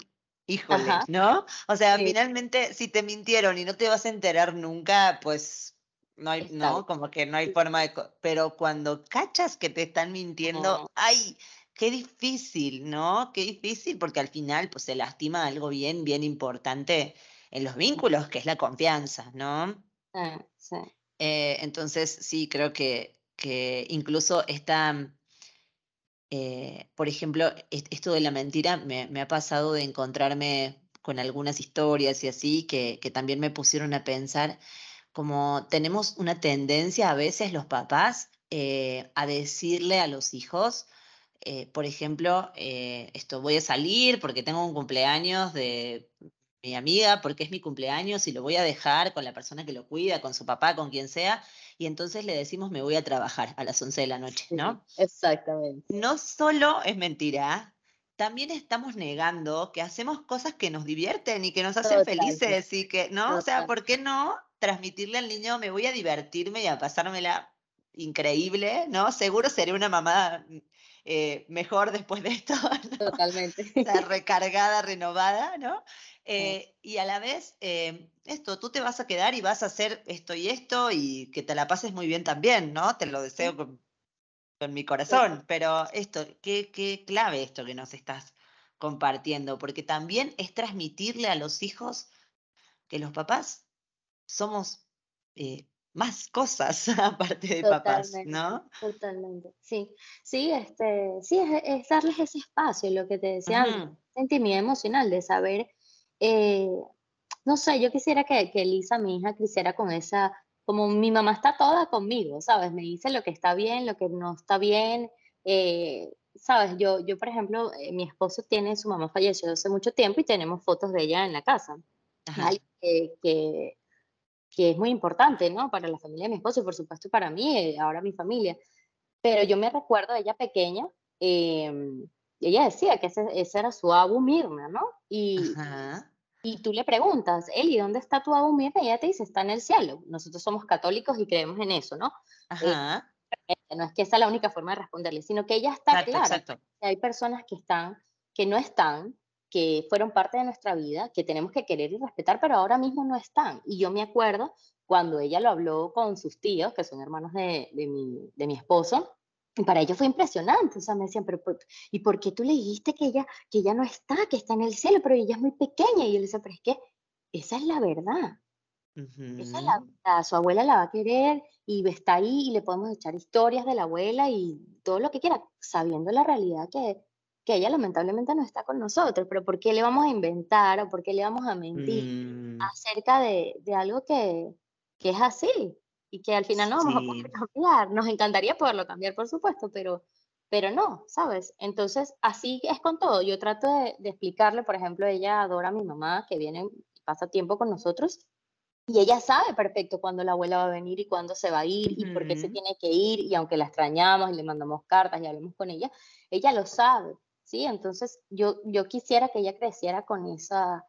híjole, ¿no? O sea, finalmente, si te mintieron y no te vas a enterar nunca, pues no hay, no, como que no hay forma de, pero cuando cachas que te están mintiendo, ay, Qué difícil, ¿no? Qué difícil porque al final pues se lastima algo bien, bien importante en los vínculos, que es la confianza, ¿no? Ah, sí. Eh, entonces, sí, creo que, que incluso esta, eh, por ejemplo, esto de la mentira me, me, ha pasado de encontrarme con algunas historias y así que, que también me pusieron a pensar como tenemos una tendencia a veces los papás eh, a decirle a los hijos, eh, por ejemplo, eh, esto voy a salir porque tengo un cumpleaños de mi amiga, porque es mi cumpleaños y lo voy a dejar con la persona que lo cuida, con su papá, con quien sea, y entonces le decimos me voy a trabajar a las 11 de la noche, ¿no? exactamente. No solo es mentira, también estamos negando que hacemos cosas que nos divierten y que nos hacen felices y que, ¿no? O sea, ¿por qué no transmitirle al niño me voy a divertirme y a pasármela increíble, ¿no? Seguro seré una mamá eh, mejor después de esto. Totalmente. recargada, renovada, ¿no? Eh, y a la vez, eh, esto, tú te vas a quedar y vas a hacer esto y esto y que te la pases muy bien también, ¿no? Te lo deseo con, mi corazón, pero esto, qué, qué clave esto que nos estás compartiendo, porque también es transmitirle a los hijos que los papás somos más cosas aparte de papás, ¿no? Totalmente, sí. Sí, este, sí es, darles ese espacio, lo que te decía, intimidad emocional, de saber, eh, no sé, yo quisiera que, que Lisa, mi hija, creciera con esa, como mi mamá está toda conmigo, ¿sabes? Me dice lo que está bien, lo que no está bien. Eh, Sabes, yo, yo por ejemplo, eh, mi esposo tiene, su mamá falleció hace mucho tiempo y tenemos fotos de ella en la casa. Ajá. que que es muy importante, ¿no? Para la familia de mi esposo y por supuesto para mí, eh, ahora mi familia. Pero yo me recuerdo de ella pequeña, em, ella decía que ese, era su Abu Mirna, ¿no? Y, y tú le preguntas, Eli, ¿dónde está tu Abu Mirna? Y ella te dice, está en el cielo. Nosotros somos católicos y creemos en eso, ¿no? Ajá. Eh, no es que esa es la única forma de responderle, sino que ella está clara. Que hay personas que están, que no están, que fueron parte de nuestra vida, que tenemos que querer y respetar, pero ahora mismo no están. Y yo me acuerdo cuando ella lo habló con sus tíos, que son hermanos de, de, mi, de mi esposo, y para ellos fue impresionante, o sea, me decían, pero ¿y por qué tú le dijiste que ella, que ella no está, que está en el cielo, pero ella es muy pequeña? Y yo le decía, pero es que esa es la verdad. Esa es la verdad. Su abuela la va a querer y está ahí y le podemos echar historias de la abuela y todo lo que quiera, sabiendo la realidad que, que ella lamentablemente no está con nosotros, pero ¿por qué le vamos a inventar o por qué le vamos a mentir mm. acerca de, de algo que, que, es así y que al final no vamos a poder cambiar? Nos encantaría poderlo cambiar, por supuesto, pero, pero no, ¿sabes? Entonces, así es con todo. Yo trato de, de explicarle, por ejemplo, ella adora a mi mamá, que viene y pasa tiempo con nosotros, y ella sabe perfecto cuándo la abuela va a venir y cuándo se va a ir y por qué se tiene que ir. Y aunque la extrañamos y le mandamos cartas y hablamos con ella, ella lo sabe. ¿Sí? Entonces yo, yo quisiera que ella creciera con esa,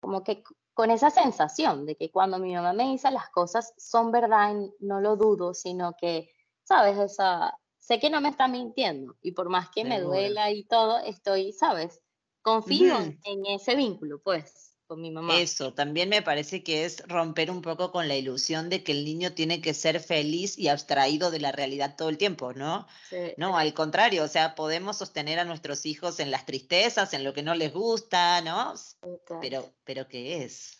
como que con esa sensación de que cuando mi mamá me dice las cosas son verdad, no lo dudo, sino que, ¿sabes? Esa, sé que no me está mintiendo y por más que me duela y todo, estoy, ¿sabes? Confío en ese vínculo, pues. Con mi mamá. Eso, también me parece que es romper un poco con la ilusión de que el niño tiene que ser feliz y abstraído de la realidad todo el tiempo, ¿no? No, al contrario, o sea, podemos sostener a nuestros hijos en las tristezas, en lo que no les gusta, ¿no? Pero, pero ¿qué es?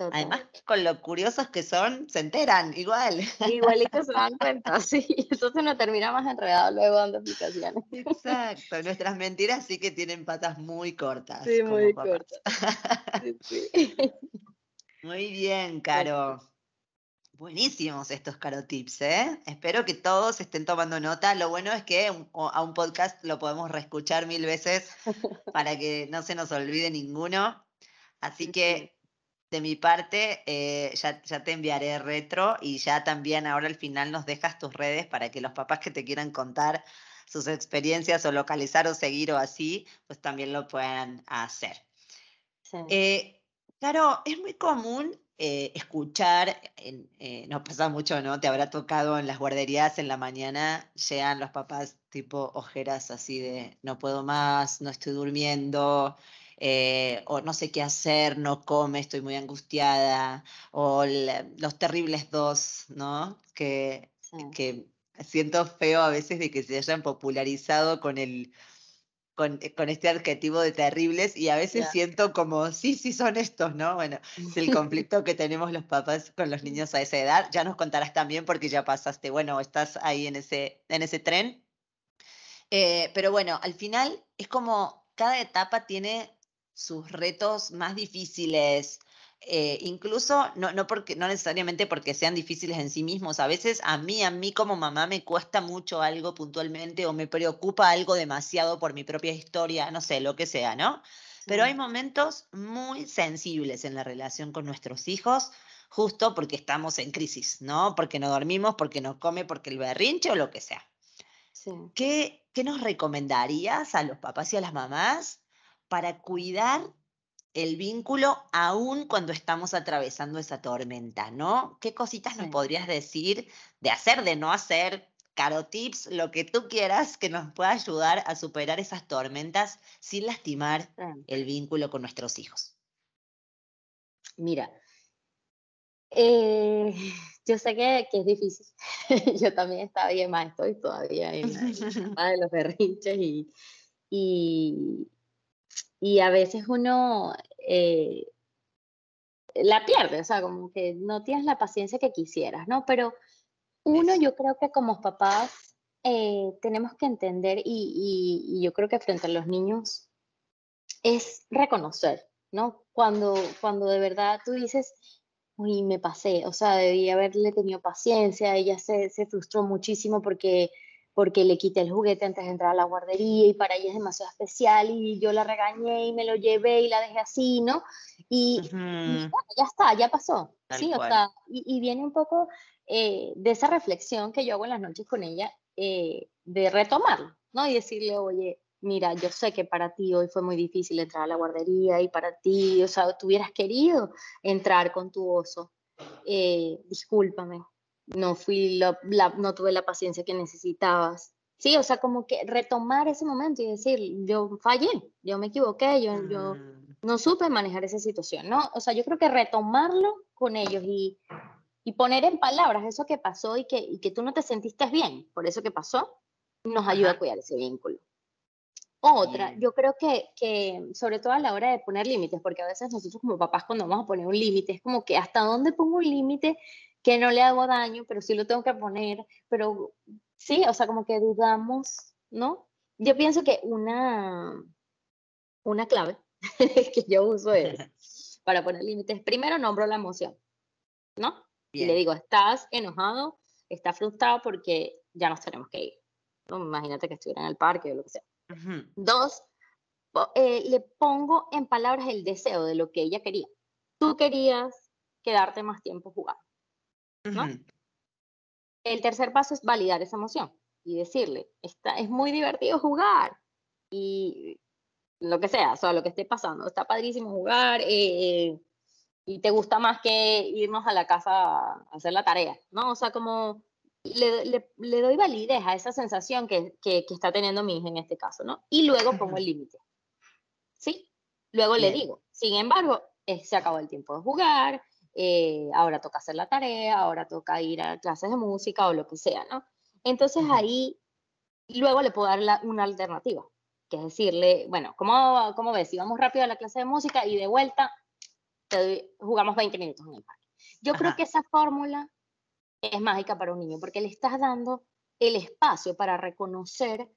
Además, con lo curiosos que son, se enteran igual. Igualito se dan cuenta, sí. Entonces no termina más enredado luego dando explicaciones. Exacto. Nuestras mentiras sí que tienen patas muy cortas. Sí, muy cortas. Muy bien, Caro. Buenísimos estos Caro Tips, ¿eh? Espero que todos estén tomando nota. Lo bueno es que a un podcast lo podemos reescuchar mil veces para que no se nos olvide ninguno. Así que de mi parte, eh, ya, ya, te enviaré retro y ya también ahora al final nos dejas tus redes para que los papás que te quieran contar sus experiencias o localizar o seguir o así, pues también lo puedan hacer. Eh, claro, es muy común eh, escuchar, nos pasa mucho, ¿no? Te habrá tocado en las guarderías en la mañana, llegan los papás tipo ojeras así de no puedo más, no estoy durmiendo, eh, o no sé qué hacer, no come, estoy muy angustiada, o los terribles dos, ¿no? Que, que siento feo a veces de que se hayan popularizado con el... Con, eh, con este adjetivo de terribles y a veces siento como, sí, sí son estos, ¿no? Bueno, es el conflicto que tenemos los papás con los niños a esa edad. Ya nos contarás también porque ya pasaste, bueno, estás ahí en ese, en ese tren. Eh, pero bueno, al final es como cada etapa tiene sus retos más difíciles, eh, incluso no, no, porque, no necesariamente porque sean difíciles en sí mismos, a veces a mí, a mí como mamá me cuesta mucho algo puntualmente o me preocupa algo demasiado por mi propia historia, no sé, lo que sea, ¿no? Pero hay momentos muy sensibles en la relación con nuestros hijos, justo porque estamos en crisis, ¿no? Porque no dormimos, porque no come, porque el berrinche o lo que sea. ¿Qué, ¿Qué nos recomendarías a los papás y a las mamás para cuidar el vínculo aún cuando estamos atravesando esa tormenta, ¿no? ¿Qué cositas nos podrías decir de hacer, de no hacer? Caro tips, lo que tú quieras que nos pueda ayudar a superar esas tormentas sin lastimar el vínculo con nuestros hijos. Mira, eh, yo sé que, es difícil. yo también estaba bien más, estoy todavía en la, de los berrinches y, y a veces uno eh, la pierde, o sea, como que no tienes la paciencia que quisieras, ¿no? Pero uno, yo creo que como papás eh, tenemos que entender y, yo creo que frente a los niños es reconocer, ¿no? Cuando, cuando de verdad tú dices, uy, me pasé, o sea, debí haberle tenido paciencia, ella se, se frustró muchísimo porque porque le quité el juguete antes de entrar a la guardería y para ella es demasiado especial y yo la regañé y me lo llevé y la dejé así, ¿no? Y, ya está, ya pasó, ¿sí? O sea, y, viene un poco eh, de esa reflexión que yo hago en las noches con ella, eh, de retomarlo, ¿no? Y decirle, oye, mira, yo sé que para ti hoy fue muy difícil entrar a la guardería y para ti, o sea, tú hubieras querido entrar con tu oso, eh, discúlpame, no fui la, no tuve la paciencia que necesitabas. Sí, o sea, como que retomar ese momento y decir, yo fallé, yo me equivoqué, yo, yo mm. no supe manejar esa situación, ¿no? O sea, yo creo que retomarlo con ellos y, y poner en palabras eso que pasó y que, y que tú no te sentiste bien por eso que pasó, nos ayuda a cuidar ese vínculo. Otra, yo creo que, que, sobre todo a la hora de poner límites, porque a veces nosotros como papás cuando vamos a poner un límite, es como que hasta dónde pongo un límite que no le hago daño, pero sí lo tengo que poner, pero sí, o sea, como que dudamos, ¿no? Yo pienso que una, una clave que yo uso es para poner límites, primero nombro la emoción, ¿no? Y le digo, estás enojado, estás frustrado porque ya nos tenemos que ir. Imagínate que estuviera en el parque o lo que sea. Dos, eh, le pongo en palabras el deseo de lo que ella quería. Tú querías quedarte más tiempo jugando. El tercer paso es validar esa emoción y decirle, está, es muy divertido jugar y lo que sea, o sea, lo que esté pasando, está padrísimo jugar eh, y te gusta más que irnos a la casa a hacer la tarea, ¿no? O sea, como le, le, doy validez a esa sensación que, que, está teniendo mi hija en este caso, ¿no? Y luego pongo el límite, ¿sí? Luego le digo, sin embargo, se acabó el tiempo de jugar, eh, ahora toca hacer la tarea, ahora toca ir a clases de música o lo que sea, ¿no? Entonces ahí luego le puedo dar una alternativa, que es decirle, bueno, ¿cómo, ¿cómo ves? Si vamos rápido a la clase de música y de vuelta jugamos 20 minutos en el parque. Yo creo que esa fórmula es mágica para un niño, porque le estás dando el espacio para reconocer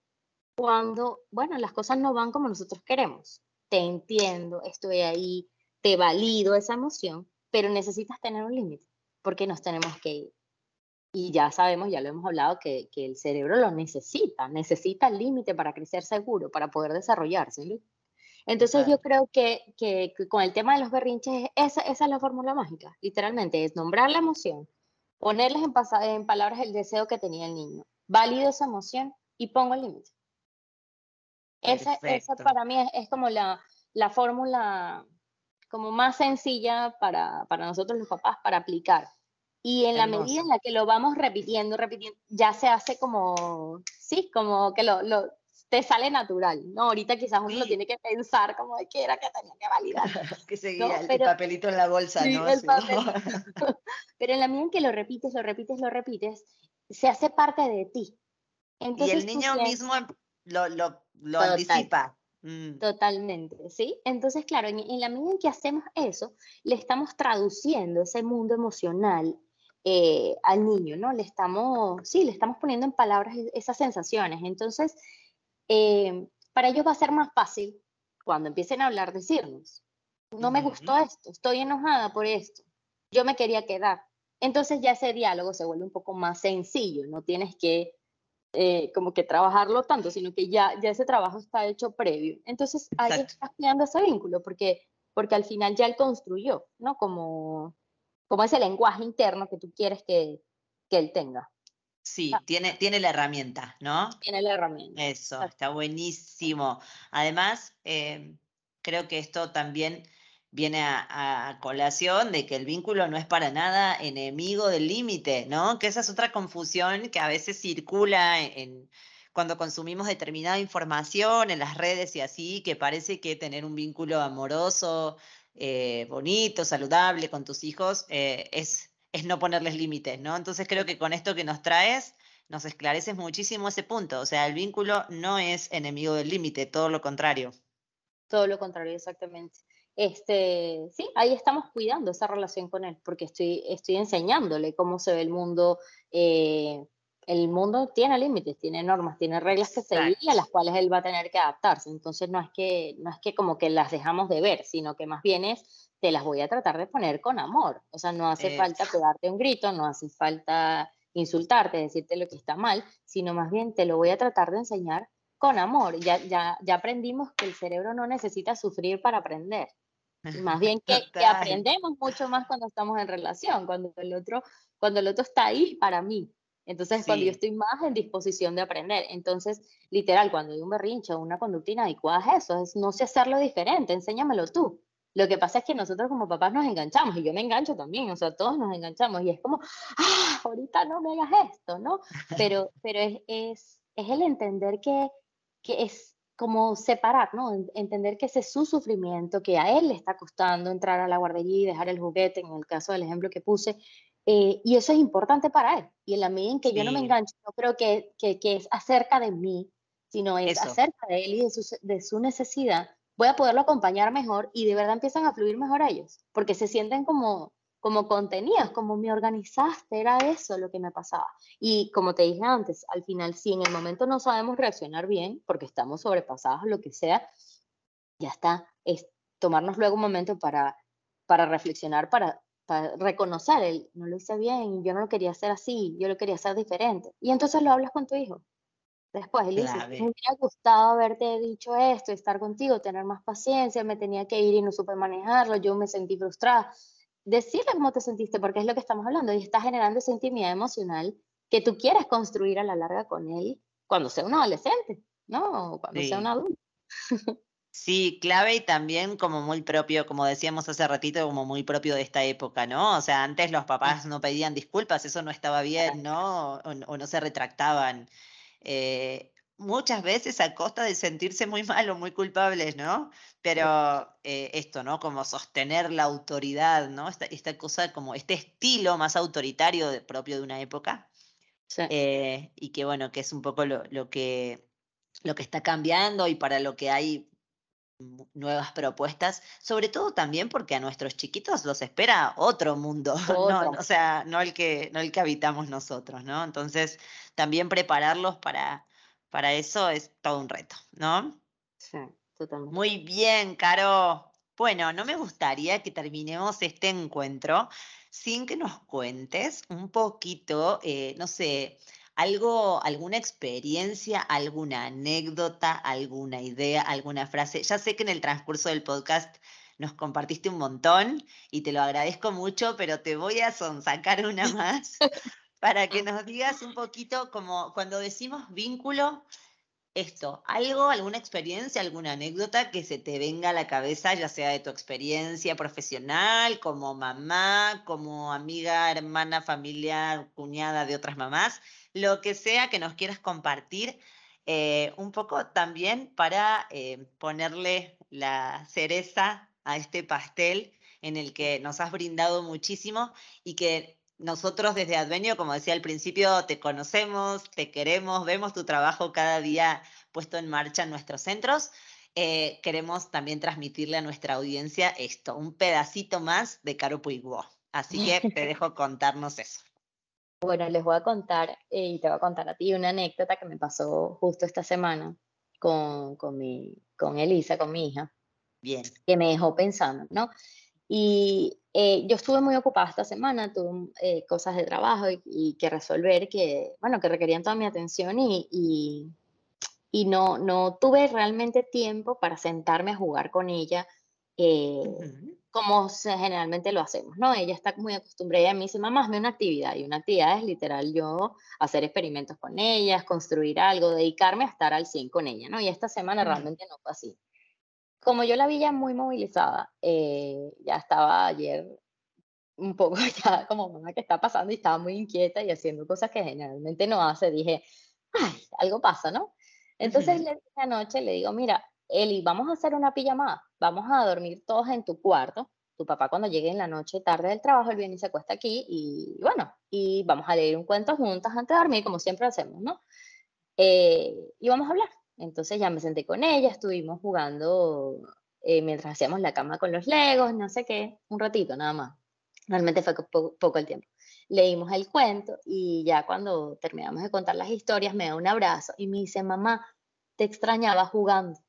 cuando, bueno, las cosas no van como nosotros queremos. Te entiendo, estoy ahí, te valido esa emoción, pero necesitas tener un límite, porque nos tenemos que ir. Y ya sabemos, ya lo hemos hablado, que, que el cerebro lo necesita, necesita el límite para crecer seguro, para poder desarrollarse. Entonces yo creo que, que, con el tema de los berrinches, esa, esa es la fórmula mágica, literalmente, es nombrar la emoción, ponerles en, en palabras el deseo que tenía el niño, valido esa emoción y pongo el límite. Esa, esa, para mí es, como la, la fórmula como más sencilla para, para, nosotros los papás para aplicar. Y en la medida en la que lo vamos repitiendo, repitiendo, ya se hace como, sí, como que lo, lo te sale natural, ¿no? Ahorita quizás uno lo tiene que pensar como de que era que tenía que validar. que seguía el, papelito en la bolsa, ¿no? Pero en la medida en que lo repites, lo repites, lo repites, se hace parte de ti. y el niño mismo lo, lo, lo anticipa. Mm. Totalmente, ¿sí? Entonces, claro, en, la medida en que hacemos eso, le estamos traduciendo ese mundo emocional eh, al niño, ¿no? Le estamos, sí, le estamos poniendo en palabras esas sensaciones. Entonces, eh, para ellos va a ser más fácil cuando empiecen a hablar, decirnos, no me gustó esto, estoy enojada por esto, yo me quería quedar. Entonces ya ese diálogo se vuelve un poco más sencillo, no tienes que eh, como que trabajarlo tanto, sino que ya, ya ese trabajo está hecho previo. Entonces ahí estás creando ese vínculo, porque, porque al final ya él construyó, ¿no? Como, como ese lenguaje interno que tú quieres que, que él tenga. Sí, ah. tiene, tiene la herramienta, ¿no? Tiene la herramienta. Eso, está buenísimo. Además, eh, creo que esto también viene a, colación de que el vínculo no es para nada enemigo del límite, ¿no? Que esa es otra confusión que a veces circula en, cuando consumimos determinada información en las redes y así, que parece que tener un vínculo amoroso, eh, bonito, saludable con tus hijos eh, es, es no ponerles límites, ¿no? Entonces creo que con esto que nos traes nos esclareces muchísimo ese punto, o sea, el vínculo no es enemigo del límite, todo lo contrario. Todo lo contrario, exactamente este, sí, ahí estamos cuidando esa relación con él, porque estoy, estoy enseñándole cómo se ve el mundo. Eh, el mundo tiene límites, tiene normas, tiene reglas que seguir y a las cuales él va a tener que adaptarse. Entonces no es que, no es que como que las dejamos de ver, sino que más bien es, te las voy a tratar de poner con amor. O sea, no hace falta pegarte un grito, no hace falta insultarte, decirte lo que está mal, sino más bien te lo voy a tratar de enseñar con amor. Ya, ya, ya aprendimos que el cerebro no necesita sufrir para aprender. Más bien que, que, aprendemos mucho más cuando estamos en relación, cuando el otro, cuando el otro está ahí para mí. Entonces, cuando yo estoy más en disposición de aprender. Entonces, literal, cuando hay un berrinche o una conducta inadecuada es eso, es no sé hacerlo diferente, enséñamelo tú. Lo que pasa es que nosotros como papás nos enganchamos, y yo me engancho también, o sea, todos nos enganchamos, y es como, ah, ahorita no me hagas esto, ¿no? Pero, pero es, es, es el entender que, que es como separar, ¿no? Entender que ese es su sufrimiento, que a él le está costando entrar a la guardería y dejar el juguete, en el caso del ejemplo que puse, eh, y eso es importante para él. Y en la medida en que yo no me engancho, no creo que, que, es acerca de mí, sino es acerca de él y de su, de su necesidad, voy a poderlo acompañar mejor y de verdad empiezan a fluir mejor a ellos, porque se sienten como, como contenidos, como me organizaste, era eso lo que me pasaba. Y como te dije antes, al final, si en el momento no sabemos reaccionar bien, porque estamos sobrepasados lo que sea, ya está, es tomarnos luego un momento para, para reflexionar, para, reconocer, el, no lo hice bien, yo no lo quería hacer así, yo lo quería hacer diferente. Y entonces lo hablas con tu hijo. Después, él dice, me hubiera gustado haberte dicho esto, estar contigo, tener más paciencia, me tenía que ir y no supe manejarlo, yo me sentí frustrada decirle cómo te sentiste, porque es lo que estamos hablando, y está generando esa intimidad emocional que tú quieres construir a la larga con él cuando sea un adolescente, ¿no? Cuando sea un adulto. Sí, clave y también como muy propio, como decíamos hace ratito, como muy propio de esta época, ¿no? O sea, antes los papás no pedían disculpas, eso no estaba bien, ¿no? O, no se retractaban. Eh, muchas veces a costa de sentirse muy mal o muy culpables, ¿no? Pero eh, esto, ¿no? Como sostener la autoridad, ¿no? Esta, esta cosa, como este estilo más autoritario propio de una época. Eh, y que bueno, que es un poco lo, lo, que, lo que está cambiando y para lo que hay nuevas propuestas, sobre todo también porque a nuestros chiquitos los espera otro mundo, no, o sea, no el que no el que habitamos nosotros, ¿no? Entonces, también prepararlos para para eso es todo un reto, ¿no? Sí, totalmente. Muy bien, Caro. Bueno, no me gustaría que terminemos este encuentro sin que nos cuentes un poquito, eh, no sé, algo, alguna experiencia, alguna anécdota, alguna idea, alguna frase. Ya sé que en el transcurso del podcast nos compartiste un montón y te lo agradezco mucho, pero te voy a sonsacar una más para que nos digas un poquito como cuando decimos vínculo, esto, algo, alguna experiencia, alguna anécdota que se te venga a la cabeza, ya sea de tu experiencia profesional, como mamá, como amiga, hermana, familiar, cuñada de otras mamás, lo que sea que nos quieras compartir, eh, un poco también para eh, ponerle la cereza a este pastel en el que nos has brindado muchísimo y que nosotros desde Advenio, como decía al principio, te conocemos, te queremos, vemos tu trabajo cada día puesto en marcha en nuestros centros. Eh, queremos también transmitirle a nuestra audiencia esto, un pedacito más de Caro Puigbo. Así que te dejo contarnos eso. Bueno, les voy a contar, eh, y te voy a contar a ti una anécdota que me pasó justo esta semana con, con, mi, con Elisa, con mi hija. Bien. Que me dejó pensando, ¿no? Y eh, yo estuve muy ocupada esta semana, tuve eh, cosas de trabajo y, que resolver que, bueno, que requerían toda mi atención y, y, no, no tuve realmente tiempo para sentarme a jugar con ella eh, como generalmente lo hacemos, ¿no? Ella está muy acostumbrada a mí dice, mamá, hazme una actividad y una actividad es literal yo hacer experimentos con ellas, construir algo, dedicarme a estar al 100 con ella, ¿no? Y esta semana realmente no fue así como yo la vi ya muy movilizada, eh, ya estaba ayer un poco ya como mamá que está pasando y estaba muy inquieta y haciendo cosas que generalmente no hace, dije, ay, algo pasa, ¿no? Entonces le dije anoche, le digo, mira, Eli, vamos a hacer una pijamada, vamos a dormir todos en tu cuarto, tu papá cuando llegue en la noche tarde del trabajo, él viene y se acuesta aquí y bueno, y vamos a leer un cuento juntas antes de dormir, como siempre hacemos, ¿no? Eh, y vamos a hablar. Entonces ya me senté con ella, estuvimos jugando eh, mientras hacíamos la cama con los legos, no sé qué, un ratito nada más. Realmente fue poco, el tiempo. Leímos el cuento y ya cuando terminamos de contar las historias me da un abrazo y me dice, mamá, te extrañaba jugando.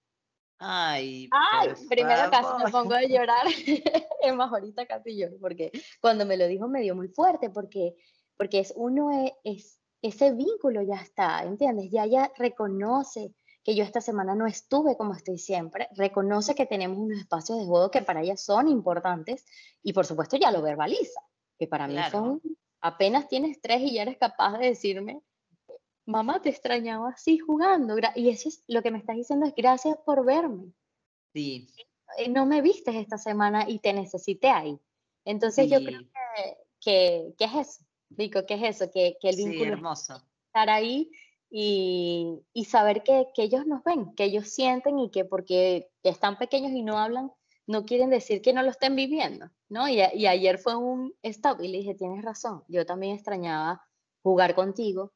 Ay, Ay primero casi me pongo a llorar. es más, ahorita casi lloro, porque cuando me lo dijo me dio muy fuerte, porque, porque es uno es, es ese vínculo ya está, ¿entiendes? Ya ella reconoce que yo esta semana no estuve como estoy siempre, reconoce que tenemos unos espacios de juego que para ella son importantes y por supuesto ya lo verbaliza, que para mí son, apenas tienes tres y ya eres capaz de decirme, mamá, te extrañaba así jugando. Y eso es lo que me estás diciendo es gracias por verme. Sí. Eh, no me vistes esta semana y te necesité ahí. Entonces yo creo que, que, es eso, Rico, que es eso, que, que el vínculo sí, hermoso. estar ahí y, y saber que, que, ellos nos ven, que ellos sienten y que porque están pequeños y no hablan, no quieren decir que no lo estén viviendo, ¿no? Y, y ayer fue un stop y le dije, tienes razón, yo también extrañaba jugar contigo,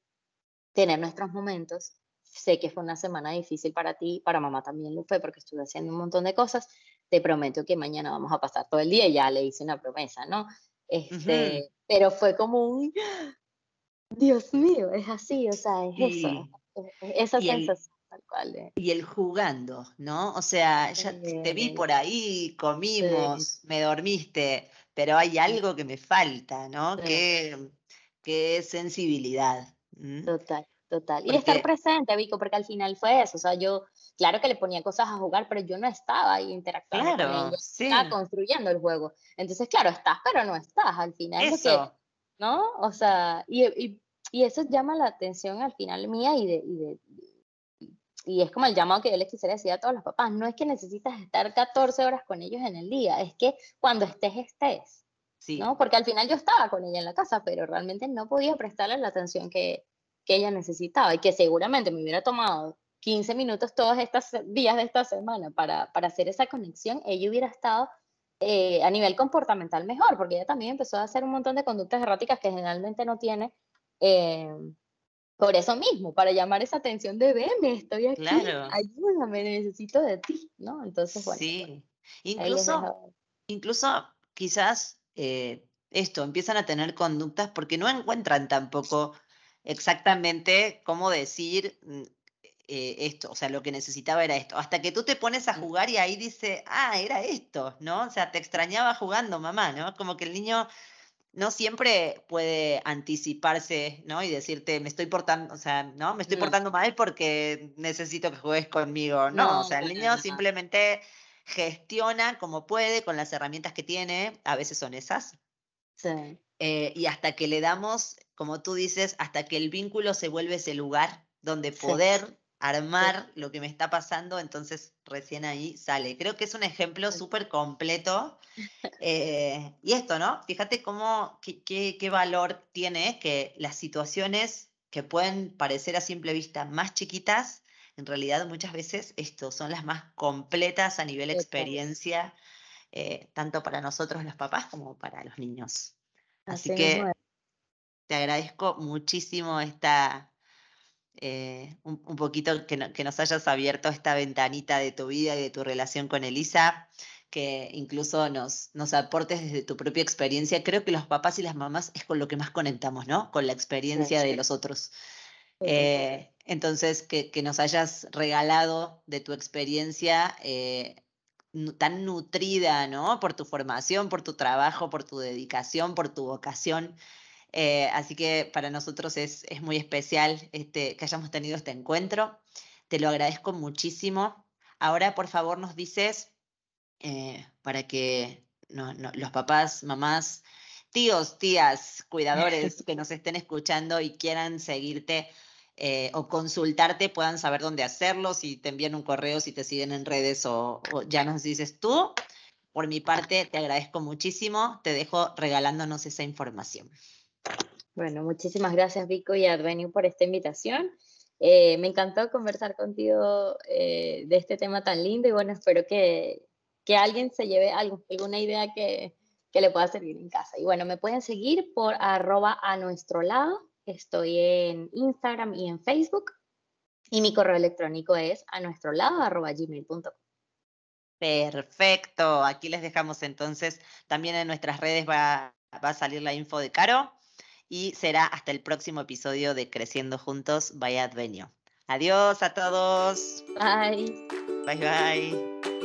tener nuestros momentos. Sé que fue una semana difícil para ti, para mamá también lo fue porque estuve haciendo un montón de cosas. Te prometo que mañana vamos a pasar todo el día, ya le hice una promesa, ¿no? Este, Pero fue como un, Dios mío, es así, o sea, es eso, esa sensación tal cual. Y el jugando, ¿no? O sea, ya te vi por ahí, comimos, me dormiste, pero hay algo que me falta, ¿no? Que, que, es sensibilidad. Total, total. Y estar presente, Vico, porque al final fue eso, o sea, yo, claro que le ponía cosas a jugar, pero yo no estaba ahí interactuando con ellos, estaba construyendo el juego. Entonces, claro, estás, pero no estás, al final. Eso. ¿No? O sea, y, y, y, eso llama la atención al final mía y de, y de, y es como el llamado que yo les quisiera decir a todos los papás, no es que necesitas estar 14 horas con ellos en el día, es que cuando estés, estés. Sí. ¿no? Porque al final yo estaba con ella en la casa, pero realmente no podía prestarle la atención que, que ella necesitaba y que seguramente me hubiera tomado 15 minutos todos estos días de esta semana para, para hacer esa conexión, ella hubiera estado eh, a nivel comportamental mejor, porque ella también empezó a hacer un montón de conductas erráticas que generalmente no tiene. Eh, por eso mismo, para llamar esa atención de veme, estoy aquí, claro. ayúdame, necesito de ti, ¿no? Entonces, bueno. Sí, incluso, incluso quizás eh, esto, empiezan a tener conductas porque no encuentran tampoco exactamente cómo decir mm, eh, esto, o sea, lo que necesitaba era esto, hasta que tú te pones a mm. jugar y ahí dice, ah, era esto, ¿no? O sea, te extrañaba jugando, mamá, ¿no? Como que el niño no siempre puede anticiparse, ¿no? Y decirte, me estoy portando, o sea, ¿no? Me estoy portando mal porque necesito que juegues conmigo. No, o sea, el niño simplemente gestiona como puede con las herramientas que tiene, a veces son esas. Sí. Eh, y hasta que le damos, como tú dices, hasta que el vínculo se vuelve ese lugar donde poder armar lo que me está pasando, entonces recién ahí sale. Creo que es un ejemplo súper completo. Eh, y esto, ¿no? Fíjate cómo, qué, qué, valor tiene que las situaciones que pueden parecer a simple vista más chiquitas, en realidad muchas veces esto son las más completas a nivel experiencia, eh, tanto para nosotros los papás como para los niños. Así, que te agradezco muchísimo esta, eh, un, poquito que, nos hayas abierto esta ventanita de tu vida y de tu relación con Elisa, que incluso nos, nos aportes desde tu propia experiencia. Creo que los papás y las mamás es con lo que más conectamos, ¿no? Con la experiencia de los otros. Eh, entonces, que, nos hayas regalado de tu experiencia eh, tan nutrida, ¿no? Por tu formación, por tu trabajo, por tu dedicación, por tu vocación. Eh, así que para nosotros es, muy especial este, que hayamos tenido este encuentro. Te lo agradezco muchísimo. Ahora, por favor, nos dices, eh, para que los papás, mamás, tíos, tías, cuidadores que nos estén escuchando y quieran seguirte eh, o consultarte, puedan saber dónde hacerlo, si te envían un correo, si te siguen en redes o, o ya nos dices tú. Por mi parte, te agradezco muchísimo. Te dejo regalándonos esa información. Bueno, muchísimas gracias Vico y Advenio por esta invitación. Eh, me encantó conversar contigo eh, de este tema tan lindo y bueno, espero que, que alguien se lleve alguna idea que, que, le pueda servir en casa. Y bueno, me pueden seguir por arroba a nuestro lado. Estoy en Instagram y en Facebook. Y mi correo electrónico es a nuestro lado arroba gmail.com. Perfecto. Aquí les dejamos entonces. También en nuestras redes va, va a salir la info de Caro y será hasta el próximo episodio de Creciendo Juntos by Advenio. Adiós a todos. Bye. Bye bye.